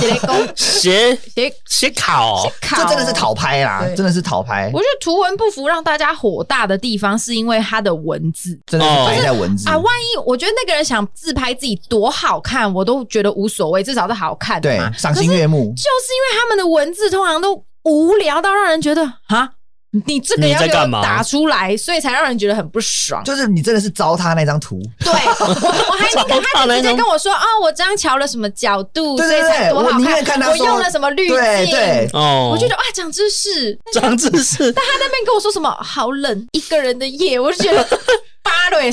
写功写写写考，这真的是讨拍啦，真的是讨拍。我觉得图文不符让大家火大的地方，是因为他的文字真的是摆在文字啊。万一我觉得那个人想自拍自己多好看，我都觉得无所谓，至少是好看的嘛，赏心悦目。就是因为他们的文字通常都无聊到让人觉得啊。你这个要给我打出来，所以才让人觉得很不爽。就是你真的是糟蹋那张图。对，我 *laughs* 我还那个他直接跟我说啊，我这样调了什么角度，所以才多好看。我用了什么滤镜？对，哦，我觉得哇，长知识，长知识。但他那边跟我说什么好冷，一个人的夜，我就觉得。*laughs*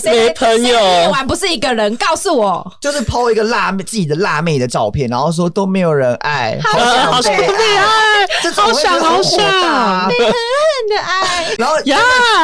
没朋友，夜晚不是一个人。告诉我，就是 po 一个辣妹自己的辣妹的照片，然后说都没有人爱，好想被爱，好想好想被狠狠的爱。然后呀，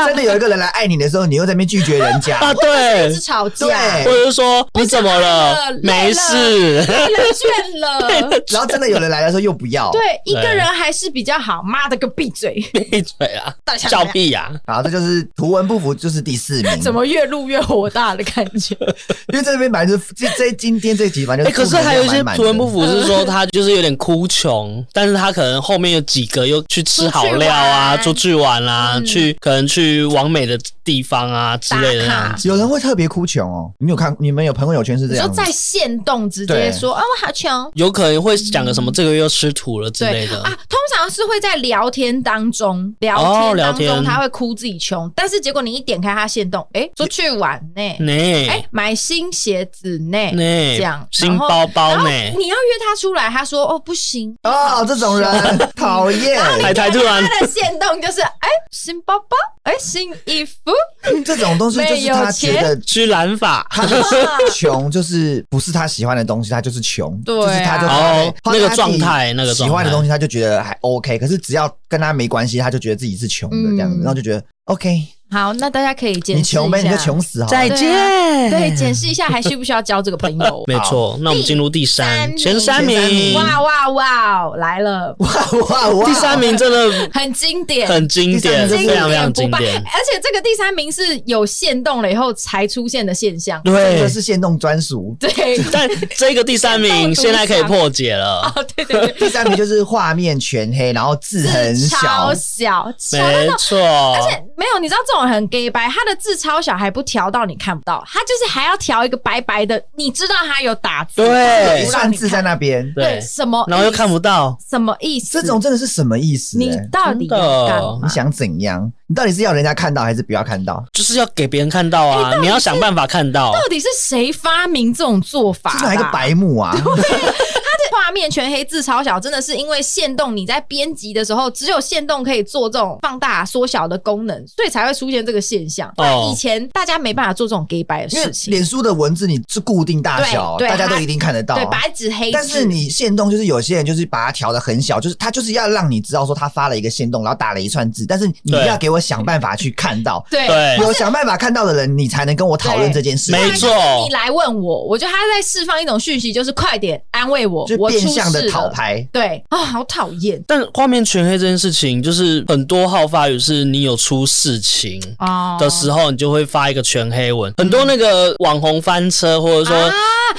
真的有一个人来爱你的时候，你又在那边拒绝人家 *laughs* 啊？对，是吵架，或者是说你怎么了？没事，累了倦了。*laughs* 然后真的有人来的时候又不要，对，一个人还是比较好。妈的个闭嘴，*laughs* 闭嘴啊！笑屁呀！然后这就是图文不符，就是第四名。怎么越录越火大的感觉？*laughs* 因为这边本来就这这今天这集反正，可是还有一些图文不符，是说他就是有点哭穷，但是他可能后面有几个又去吃好料啊，出去玩啊，去可能去完美的地方啊之类的。有人会特别哭穷哦，你有看你们有朋友圈是这样，就在线动直接说啊，我好穷，有可能会讲个什么这个月又吃土了之类的。啊。通常是会在聊天当中聊天当中他会哭自己穷，但是结果你一点开他线动，哎，出去玩。呢，哎，买新鞋子呢，这样新包包呢，你要约他出来，他说哦不行。哦，这种人 *laughs* 讨厌。太太突然。他的线动就是哎新包包，哎新衣服，这种东西就是他觉得去染发，他穷就是不是他喜欢的东西，他就是穷，就是他就哦那个状态，那个喜欢的东西他就觉得还 OK，可是只要跟他没关系，他就觉得自己是穷的这样子，然后就觉得 OK。好，那大家可以检视一下。你穷呗，你就穷死好了。再见。对，检视一下还需不需要交这个朋友？没错，那我们进入第三，前三名。哇哇哇，来了！哇哇哇，第三名真的很经典，很经典，非常非常经典。而且这个第三名是有限动了以后才出现的现象，对，这个是限动专属。对，但这个第三名 *laughs* 现在可以破解了。*laughs* 哦，对对对，第三名就是画面全黑，然后字很小，超小，没错。而且没有，你知道这种。很 gay 白，他的字超小，还不调到你看不到，他就是还要调一个白白的，你知道他有打字，对，算字在那边，对，什么，然后又看不到，什么意思？这种真的是什么意思？你到底要干嘛？你想怎样？你到底是要人家看到还是不要看到？就是要给别人看到啊！你要想办法看到。到底是谁发明这种做法？是哪一个白目啊？画面全黑字超小，真的是因为限动你在编辑的时候，只有限动可以做这种放大缩小的功能，所以才会出现这个现象。哦，以前大家没办法做这种给白的事情。脸书的文字你是固定大小，大家都一定看得到。对，白纸黑字。但是你限动就是有些人就是把它调的很小，就是他就是要让你知道说他发了一个限动，然后打了一串字，但是你要给我想办法去看到。对，有想办法看到的人，你才能跟我讨论这件事。没错，你来问我，我觉得他在释放一种讯息，就是快点安慰我，我变相的讨牌，对啊，好讨厌。但画面全黑这件事情，就是很多号发语是，你有出事情的时候，你就会发一个全黑文。很多那个网红翻车，或者说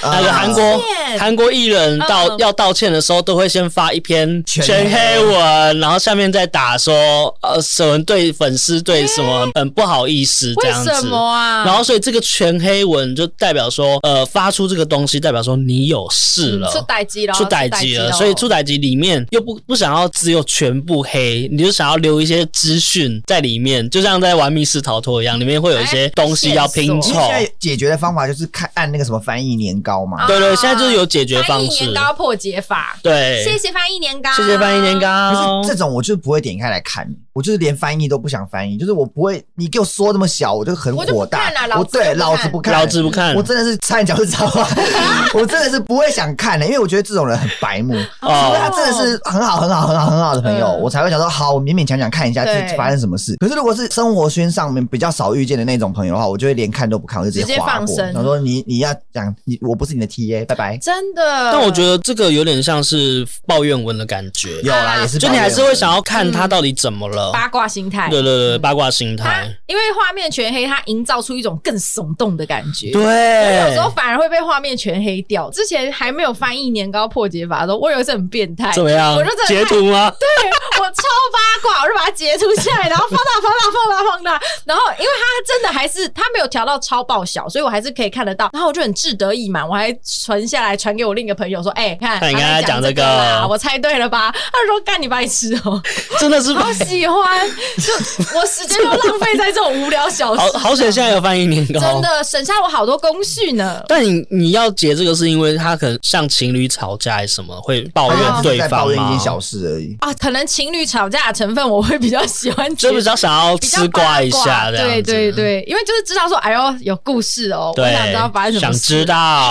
那个韩国韩国艺人道要道歉的时候，都会先发一篇全黑文，然后下面再打说呃，什么对粉丝对什么很不好意思这样子。什么啊？然后所以这个全黑文就代表说，呃，发出这个东西代表说你有事了，出代志了，出代志了。所以出歹机里面又不不想要只有全部黑，你就想要留一些资讯在里面，就像在玩密室逃脱一样，里面会有一些东西要拼凑。现在解决的方法就是看按那个什么翻译年糕嘛。对对，现在就是有解决方式。翻译年糕破解法，对，谢谢翻译年糕，谢谢翻译年糕。可是这种我就不会点开来看。我就是连翻译都不想翻译，就是我不会，你给我说那么小，我就很火大。我对老子不看，老子不看，我真的是差点讲出脏话，*laughs* 我真的是不会想看的，因为我觉得这种人很白目，除非他真的是很好很好很好很好的朋友，我才会想说好，我勉勉强强看一下这发生什么事。可是如果是生活圈上面比较少遇见的那种朋友的话，我就会连看都不看，我就直接划过。想说你你要讲你，我不是你的 TA，拜拜。真的，但我觉得这个有点像是抱怨文的感觉，有啦，也是，就你还是会想要看他到底怎么了，八卦心态。对对对，八卦心态，因为画面全黑，它营造出一种更耸动的感觉。对，有时候反而会被画面全黑掉。之前还没有翻译年糕破解法的时候，我有一次很变态，怎么样？我就截图吗？*laughs* 对，我超八卦，我就把它截图下来，然后放大、放大、放大、放大。然后因为它真的还是它没有调到超爆小，所以我还是可以看得到。然后我就很志得意满，我还存下来传给我另一个朋友说：“哎，看，你刚才讲这个，我猜对了吧？”他说：“干你白痴哦，真的是好喜欢。”就我时间都浪费在这种无聊小事。好好险，现在有翻译年糕，真的省下我好多工序呢。但你你要解这个，是因为他可能像情侣吵架还是什么，会抱怨对方吗？抱怨一件小事而已啊。可能情侣吵架的成分，我会比较喜欢，就比较想要吃瓜一下的。对对对，因为就是知道说，哎呦有故事哦，我想知道发生什么事，想知道，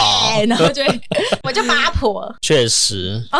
然后就我就 *laughs* 八婆。确实。啊，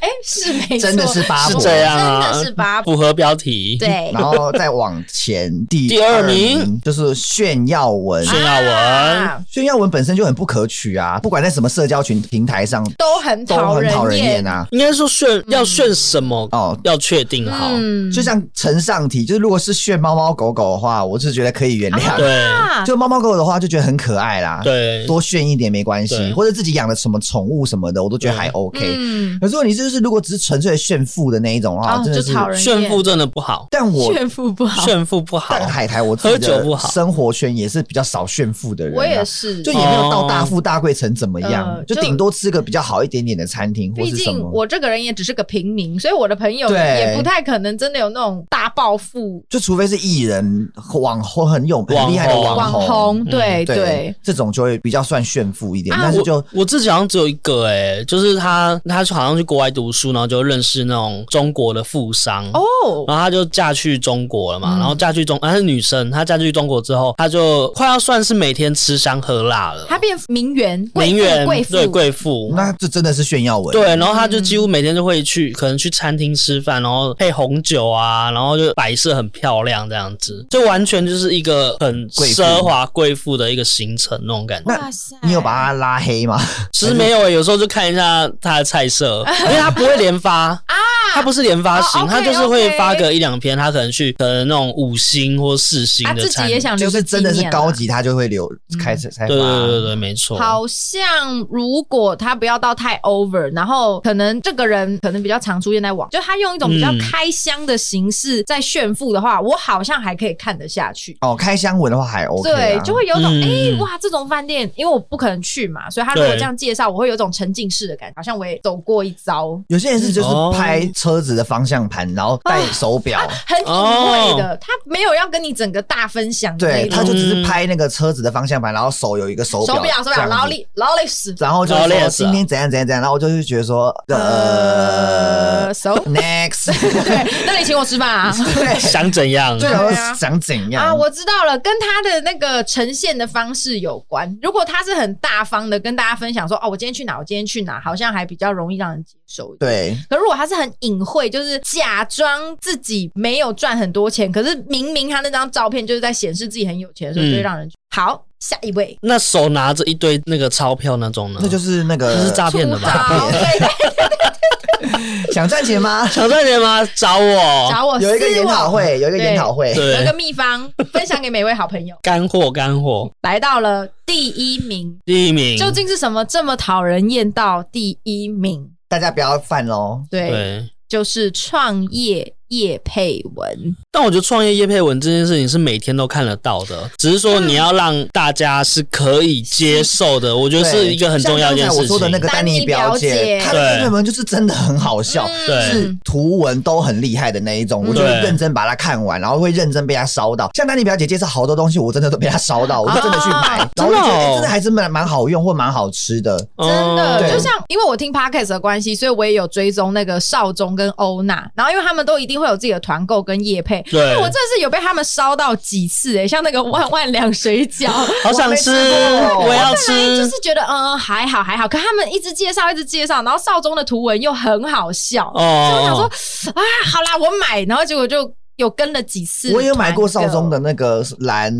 哎，是没错，真的是八婆，是这样啊，真的是八婆，符合标题。对，然后再往前，第 *laughs* 第二名。就是炫耀文，炫耀文，炫耀文本身就很不可取啊，不管在什么社交群平台上都很讨人厌啊。应该说炫要炫什么哦，要确定好。就像呈上题，就是如果是炫猫猫狗狗的话，我是觉得可以原谅。对，就猫猫狗狗的话，就觉得很可爱啦。对，多炫一点没关系，或者自己养的什么宠物什么的，我都觉得还 OK。嗯，可是如果你就是如果只是纯粹的炫富的那一种的话，真的是炫富真的不好。但我炫富不好，炫富不好。但海苔，我喝酒不好。生活圈也是比较少炫富的人，我也是，就也没有到大富大贵成怎么样，就顶多吃个比较好一点点的餐厅，或是什么。毕竟我这个人也只是个平民，所以我的朋友也不太可能真的有那种大暴富。就除非是艺人、网红很有很厉害的网红，对。对，这种就会比较算炫富一点。但是就我自己好像只有一个哎，就是他，他好像去国外读书，然后就认识那种中国的富商哦，然后他就嫁去中国了嘛，然后嫁去中，她是女生，她嫁去中国之后，她就快要算是每天吃香喝辣了，她变名媛，名媛贵妇，对贵妇，那这真的是炫耀文。对，然后她就几乎每天就会去，可能去餐厅吃饭，然后配红酒啊，然后就摆设很漂亮这样子，就完全就是一个很奢华贵妇的一个行程那种感觉。哇塞，你有把她拉黑吗？其实没有诶，有时候就看一下他的菜色，*laughs* 因为他不会连发啊，她不是连发型，他就是会发个一两篇，他可能去可能那种五星或四星的餐厅，她自己也想留个纪念，就是真的是高级，他就会留开始才发。对对对对，没错。好像如果他不要到太 over，然后可能这个人可能比较常出现在网，就他用一种比较开箱的形式在炫富的话，我好像还可以看得下去。哦，开箱文的话还 OK，对，就会有种哎哇，这种饭店，因为我不可能去嘛，所以他如果这样介绍，我会有种沉浸式的感觉，好像我也走过一遭。有些人是就是拍车子的方向盘，然后戴手表，很隐晦的，他没有要跟你整个大分享。对，他就只是拍那个车子的方向盘，然后手有一个手表，手表，手表，劳力劳力士，然后就说今天怎样怎样怎样，然后我就会觉得说，呃，so next，*laughs* 对，那你请我吃饭啊？对，想怎样？对，想怎样啊？我知道了，跟他的那个呈现的方式有关。如果他是很大方的跟大家分享说，哦，我今天去哪，我今天去哪，好像还比较容易让人接受。对。可如果他是很隐晦，就是假装自己没有赚很多钱，可是明明他那张照片就是在显示自己很有钱的时候，就会让人好。下一位，那手拿着一堆那个钞票那种呢？那就是那个，这是诈骗的吧？*laughs* 想赚钱吗？想赚钱吗？找我，找我。有一个研讨会，有一个研讨会，有一个秘方，分享给每位好朋友。干货，干货，来到了第一名。第一名究竟是什么这么讨人厌到第一名？大家不要犯喽。对，就是创业叶佩文。但我觉得创业叶配文这件事情是每天都看得到的，只是说你要让大家是可以接受的。我觉得是一个很重要一件事情。我说的那个丹妮表姐，她的业配文就是真的很好笑，对，是图文都很厉害的那一种。我就认真把它看完，然后会认真被她烧到。像丹妮表姐介绍好多东西，我真的都被她烧到，我就真的去买，然后我就觉得真的还是蛮蛮好用或蛮好吃的。真的，就像因为我听 Podcast 的关系，所以我也有追踪那个少中跟欧娜，然后因为他们都一定会有自己的团购跟叶配。对，我真的是有被他们烧到几次哎、欸，像那个万万两水饺，好想吃，我，要吃，就是觉得嗯还好还好，可他们一直介绍一直介绍，然后少中的图文又很好笑，哦，所以我想说啊，好啦，我买，然后结果就有跟了几次，我也有买过少中的那个蓝。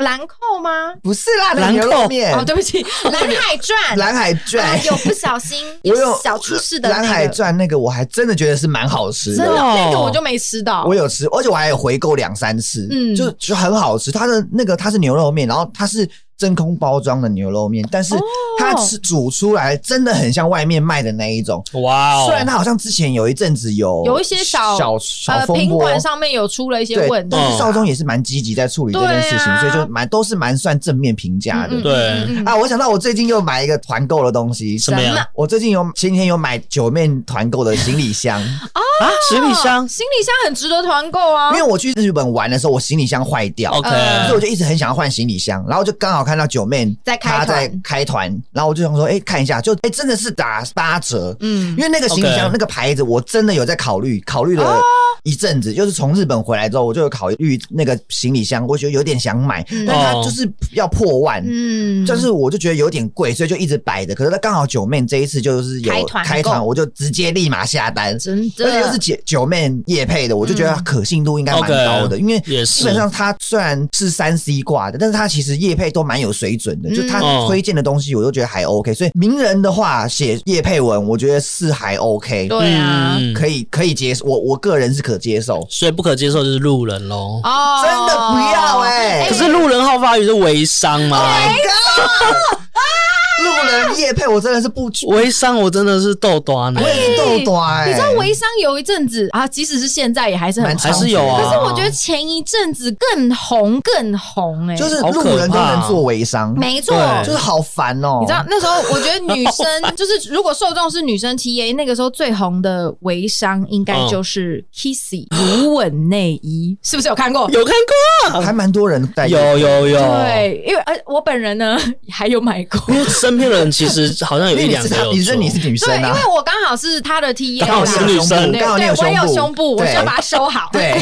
兰蔻吗？不是啦，兰蔻。面。哦，对不起，*laughs* 蓝海传，蓝海传。有不小心 *laughs* 有小出事的蓝海传那个，我还真的觉得是蛮好吃的，那个我就没吃到，我有吃，而且我还有回购两三次，嗯，就就很好吃，它的那个它是牛肉面，然后它是。真空包装的牛肉面，但是它吃煮出来真的很像外面卖的那一种。哇！哦虽然它好像之前有一阵子有有一些小小小风波，品管上面有出了一些问题，但是少宗也是蛮积极在处理这件事情，所以就蛮都是蛮算正面评价的。对啊，我想到我最近又买一个团购的东西，什么呀？我最近有前几天有买九面团购的行李箱啊，行李箱，行李箱很值得团购啊！因为我去日本玩的时候，我行李箱坏掉，OK，所以我就一直很想要换行李箱，然后就刚好看到九妹在他在开团，然后我就想说，哎，看一下，就哎，真的是打八折，嗯，因为那个行李箱那个牌子，我真的有在考虑，考虑了一阵子，就是从日本回来之后，我就有考虑那个行李箱，我觉得有点想买，但它就是要破万，嗯，但是我就觉得有点贵，所以就一直摆着。可是它刚好九妹这一次就是有开团，我就直接立马下单，真的，而且又是九九妹叶配的，我就觉得可信度应该蛮高的，因为基本上它虽然是三 C 挂的，但是它其实叶配都蛮有水准的，就他推荐的东西，我都觉得还 OK。所以名人的话写叶配文，我觉得是还 OK。对啊，可以可以接受，我我个人是可接受。所以不可接受就是路人喽。哦，真的不要哎！可是路人号发语是微商吗？路人夜配，我真的是不微商，我真的是豆短呢，我也是豆短。你知道微商有一阵子啊，即使是现在也还是很还是有啊。可是我觉得前一阵子更红更红哎，就是路人都能做微商，没错，就是好烦哦。你知道那时候，我觉得女生 *laughs* 就是如果受众是女生 TA，那个时候最红的微商应该就是 Kissy 无吻内衣，是不是有看过？有看过，还蛮多人带。有有有，对，因为呃我本人呢还有买过。身边人其实好像有一两个，你说你是女生啊？因为我刚好是他的 T，刚好是女生，对，我也有胸部，我就要把它收好。对，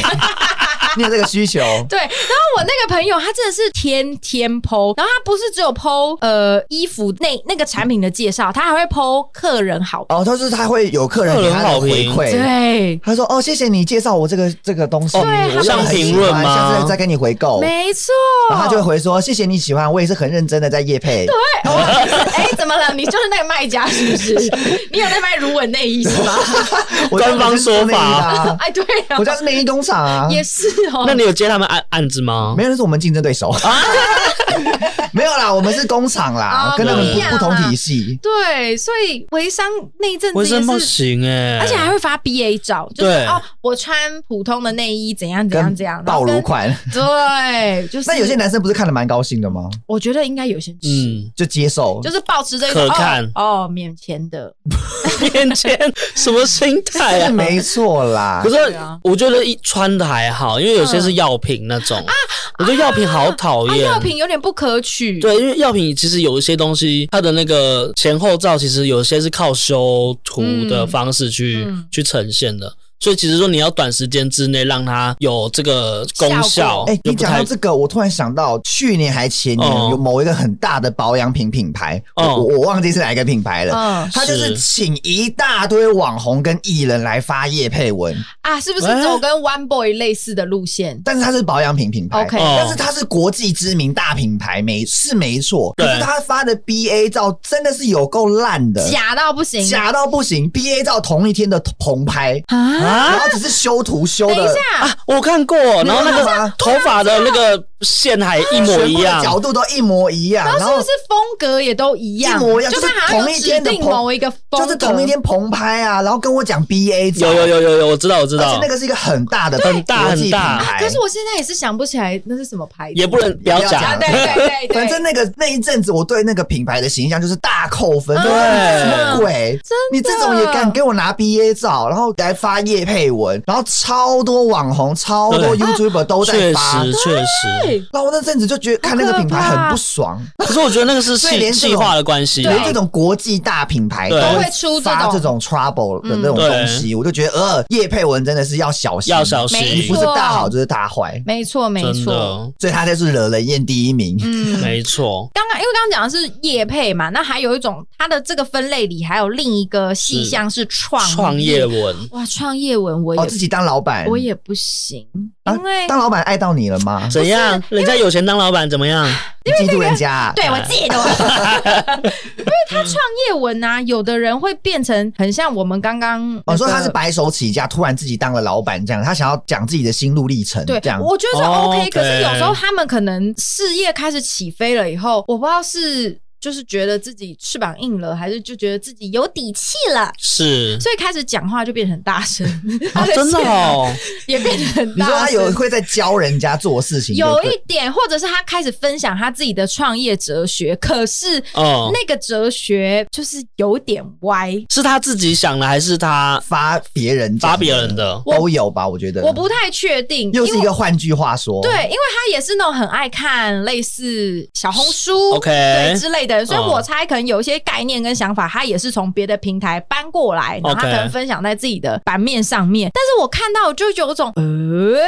*laughs* 你有这个需求。对，然后我那个朋友他真的是天天 po，然后他不是只有 po 呃衣服那那个产品的介绍，他还会 po 客人好评。哦，他是他会有客人给他的回馈，对，他说哦谢谢你介绍我这个这个东西，对，像评论吗？下次再跟你回购，没错。然后他就会回说谢谢你喜欢，我也是很认真的在夜配。对。*laughs* 哎，怎么了？你就是那个卖家是不是？*laughs* 你有在卖如吻内衣是吗？*laughs* 官方说法。哎，对啊，我家是内衣工厂啊。也是哦。那你有接他们案案子吗？没有，那是我们竞争对手。*laughs* *laughs* 没有啦，我们是工厂啦，跟他们不不同体系。对，所以微商那一阵子微商不行哎，而且还会发 BA 照，就是哦，我穿普通的内衣怎样怎样怎样，暴露款。*laughs* 对，就是。那有些男生不是看的蛮高兴的吗？我觉得应该有些嗯，就接受，就是保持这个可看哦，免钱的，免钱什么心态啊？*laughs* 没错啦。可是我觉得一穿的还好，因为有些是药品那种啊，我觉得药品好讨厌，药品有点不可取。对，因为药品其实有一些东西，它的那个前后照其实有些是靠修图的方式去去呈现的。所以其实说你要短时间之内让它有这个功效，哎，你讲到这个，我突然想到去年还前年有某一个很大的保养品品牌，我我忘记是哪一个品牌了，嗯，他就是请一大堆网红跟艺人来发叶配文。啊，是不是走跟 One Boy 类似的路线？但是它是保养品品牌，OK，但是它是国际知名大品牌，没是没错，可是他发的 BA 照真的是有够烂的，假到不行，假到不行，BA 照同一天的同拍。啊。然后只是修图修的，等一下。啊，我看过，然后那个头发的那个线还一模一样，角度都一模一样，然后是不是风格也都一样？一模一样，就是同一天的某一个，就是同一天棚拍啊，然后跟我讲 BA，有有有有有，我知道我知道，而且那个是一个很大的很大很大，可是我现在也是想不起来那是什么牌子，也不能不要讲，对对对，反正那个那一阵子我对那个品牌的形象就是大扣分，对，什么鬼？真，你这种也敢给我拿 BA 照，然后来发叶配文，然后超多网红、超多 YouTuber 都在发，确实确实。然后我那阵子就觉得看那个品牌很不爽，可是我觉得那个是连细化的关系，连这种国际大品牌都会出发这种 trouble 的那种东西，我就觉得呃，叶佩文真的是要小心，要小心，你不是大好就是大坏，没错没错，所以他就是惹人厌第一名，嗯，没错。刚刚因为刚刚讲的是叶佩嘛，那还有一种它的这个分类里还有另一个细项是创创业文，哇，创业文我也自己当老板，我也不行，因为当老板爱到你了吗？怎样？人家有钱当老板怎么样？*laughs* 嫉妒人家？对我嫉妒，*laughs* *laughs* 因为他创业文啊，有的人会变成很像我们刚刚我说他是白手起家，突然自己当了老板这样，他想要讲自己的心路历程，对，这样我觉得是 OK。可是有时候他们可能事业开始起飞了以后，我不知道是。就是觉得自己翅膀硬了，还是就觉得自己有底气了？是，所以开始讲话就变得很大声，*laughs* 啊真的哦，*laughs* 也变得很大。你说他有会在教人家做事情，有一点，或者是他开始分享他自己的创业哲学，可是哦，那个哲学就是有点歪。是他自己想的，还是他发别人发别人的都有吧？我觉得我不太确定。又是一个换句话说，对，因为他也是那种很爱看类似小红书，OK，对之类的。所以我猜可能有一些概念跟想法，他也是从别的平台搬过来，然后他可能分享在自己的版面上面。但是我看到就有种，呃，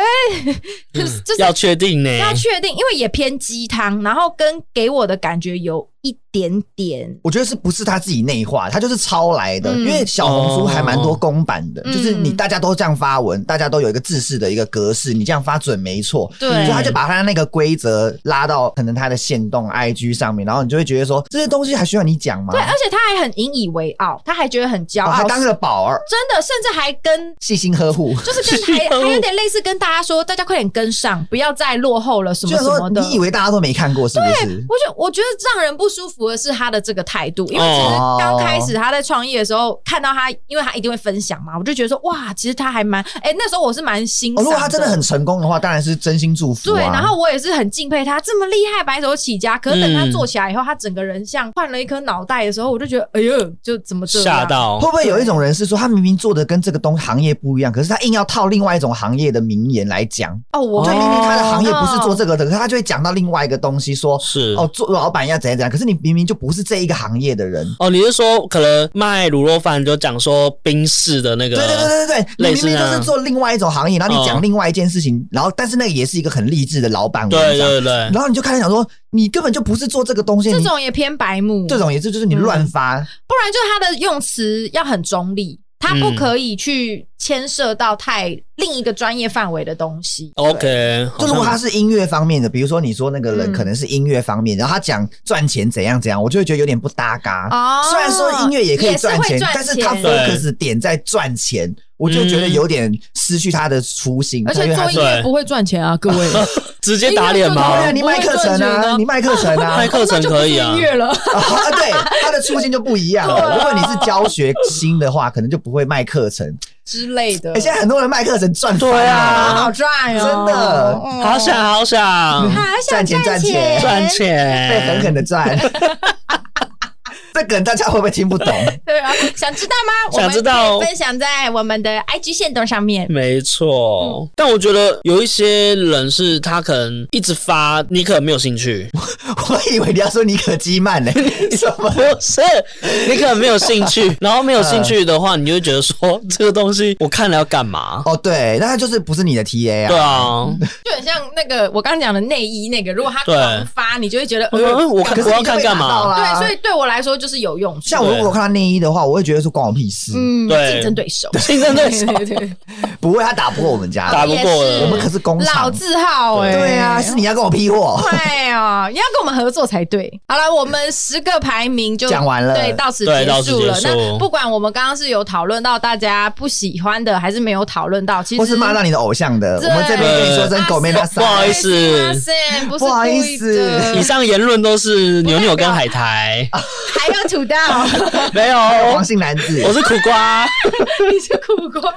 *laughs* 就是要确定呢，要确定，因为也偏鸡汤，然后跟给我的感觉有。一点点，我觉得是不是他自己内化，他就是抄来的。因为小红书还蛮多公版的，就是你大家都这样发文，大家都有一个制式的一个格式，你这样发准没错。对，所以他就把他那个规则拉到可能他的限动 IG 上面，然后你就会觉得说这些东西还需要你讲吗？对，而且他还很引以为傲，他还觉得很骄傲，他当个宝儿，真的，甚至还跟细心呵护，就是跟还还有点类似跟大家说，大家快点跟上，不要再落后了什么什么的。你以为大家都没看过是不是？我觉我觉得让人不舒服的是他的这个态度，因为其实刚开始他在创业的时候，看到他，因为他一定会分享嘛，我就觉得说哇，其实他还蛮哎，那时候我是蛮欣赏。如果他真的很成功的话，当然是真心祝福。对，然后我也是很敬佩他这么厉害，白手起家。可是等他做起来以后，他整个人像换了一颗脑袋的时候，我就觉得哎呦，就怎么这样？吓到？会不会有一种人是说，他明明做的跟这个东行业不一样，可是他硬要套另外一种行业的名言来讲？哦，我就明明他的行业不是做这个的，可是他就会讲到另外一个东西，说是哦，做老板要怎样怎样。可是你明明就不是这一个行业的人。哦，你是说可能卖卤肉饭就讲说冰室的那个？对对对对对，你明明就是做另外一种行业，然后你讲另外一件事情，然后但是那个也是一个很励志的老板，对对对，然后你就开始想说，你根本就不是做这个东西，这种也偏白目，这种也是就是你乱发，不然就他的用词要很中立。他不可以去牵涉到太另一个专业范围的东西。OK，就如果他是音乐方面的，比如说你说那个人可能是音乐方面，然后他讲赚钱怎样怎样，我就会觉得有点不搭嘎。哦，虽然说音乐也可以赚钱，但是他 focus 点在赚钱，我就觉得有点失去他的初心。而且做音乐不会赚钱啊，*laughs* 各位，直接打脸吗？你卖课程啊，你卖课程啊，卖课程可以啊。*laughs* 音乐了，*laughs* 对，他的初心就不一样了。如果你是教学新的话，可能就不会卖课程之类的。现在很多人卖课程赚，对啊，好赚哦，真的，好想好想。赚钱赚钱。赚钱，被狠狠的赚。这个大家会不会听不懂？*laughs* 对啊，想知道吗？*laughs* 想知道，分享在我们的 IG 线动上面。没错，但我觉得有一些人是他可能一直发，你可能没有兴趣。*laughs* 我以为你要说尼可基曼呢？什么？不是，你可能没有兴趣。然后没有兴趣的话，你就会觉得说这个东西我看了要干嘛？哦，对，那他就是不是你的 TA 啊？对啊，就很像那个我刚刚讲的内衣那个，如果他狂发，你就会觉得，呃，我我要看干嘛？对，所以对我来说就是。有用处。像我如果看到内衣的话，我会觉得说关我屁事。嗯，对，竞争对手，*laughs* 竞争对手，对对对，不会，他打不过我们家，打不过我们可是工厂。老字号哎。对。啊，是你要跟我批货。对啊，*laughs* 你要跟我们合作才对。好了，我们十个排名就讲完了，对，到此结束了。那不管我们刚刚是有讨论到大家不喜欢的，还是没有讨论到，其实或是骂到你的偶像的，我们这边跟你说声狗妹不好意思，不好意思，以上言论都是牛牛跟海苔，还有土豆，没有黄姓男子，我是苦瓜，你是苦瓜。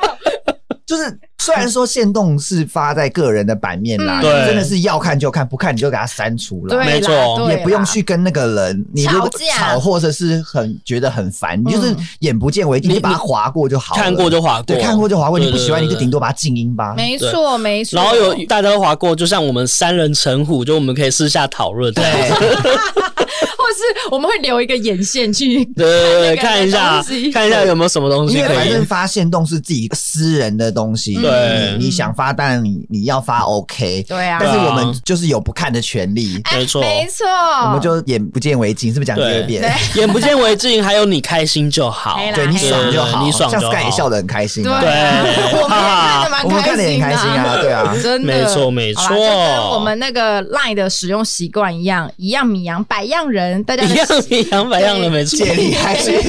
就是虽然说限动是发在个人的版面啦，对，真的是要看就看，不看你就给他删除了，没错，也不用去跟那个人你如果吵或者是很觉得很烦，你就是眼不见为净，你把它划过就好了，看过就划过，对，看过就划过，你不喜欢你就顶多把它静音吧，没错没错。然后有大家都划过，就像我们三人成虎，就我们可以私下讨论，对，*laughs* 或是我们会留一个眼线去，对对对，看一下看一下有没有什么东西，因为反正发现动是自己私人的东西，对，你想发当然你你要发 OK，对啊，但是我们就是有不看的权利，没错。没错，我们就眼不见为净，是不是讲第二遍？眼不见为净，还有你开心就好，对你爽就好，你爽就好，像 Sky 也笑得很开心，对，*laughs* 我们看的蛮开心啊，对啊，真的，没错没错，跟我们那个 Line 的使用习惯一样，一样米养百样人，大家一样米养百样人，没错，解铃还须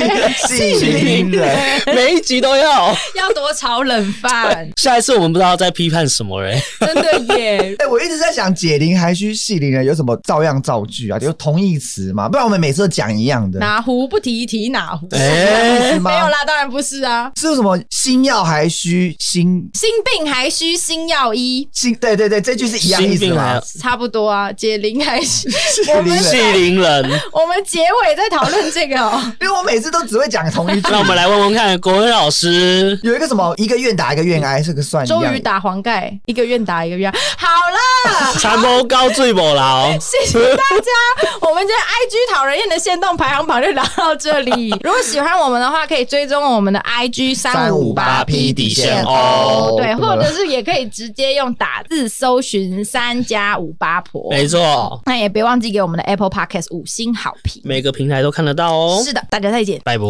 系铃人，每一集都要。要多炒冷饭。*laughs* 下一次我们不知道在批判什么人，*laughs* 真的耶！*laughs* 哎，我一直在想解铃还须系铃人有什么照样造句啊？就同义词嘛，不然我们每次都讲一样的。哪壶不提提哪壶？哎，没有啦，当然不是啊。是什么心药还需心心病还需心药医？心对对对，这句是一样意思吗？差不多啊。解铃还须系铃人。我们结尾在讨论这个哦，因为我每次都只会讲同一句。那我们来问问看，国文老师有一个什么一个愿打一个愿挨，这个算终于打黄盖，一个愿打一个愿挨。好了，*laughs* 长波高最不牢。*laughs* 谢谢大家，我们今天 IG 讨人厌的限动排行榜就聊到这里。*laughs* 如果喜欢我们的话，可以追踪我们的 IG 三五八 P 底线哦，对，或者是也可以直接用打字搜寻三加五八婆，没错。那也别忘记给我们的 Apple Podcast 五星好评，每个平台都看得到哦。是的，大家再见，拜拜。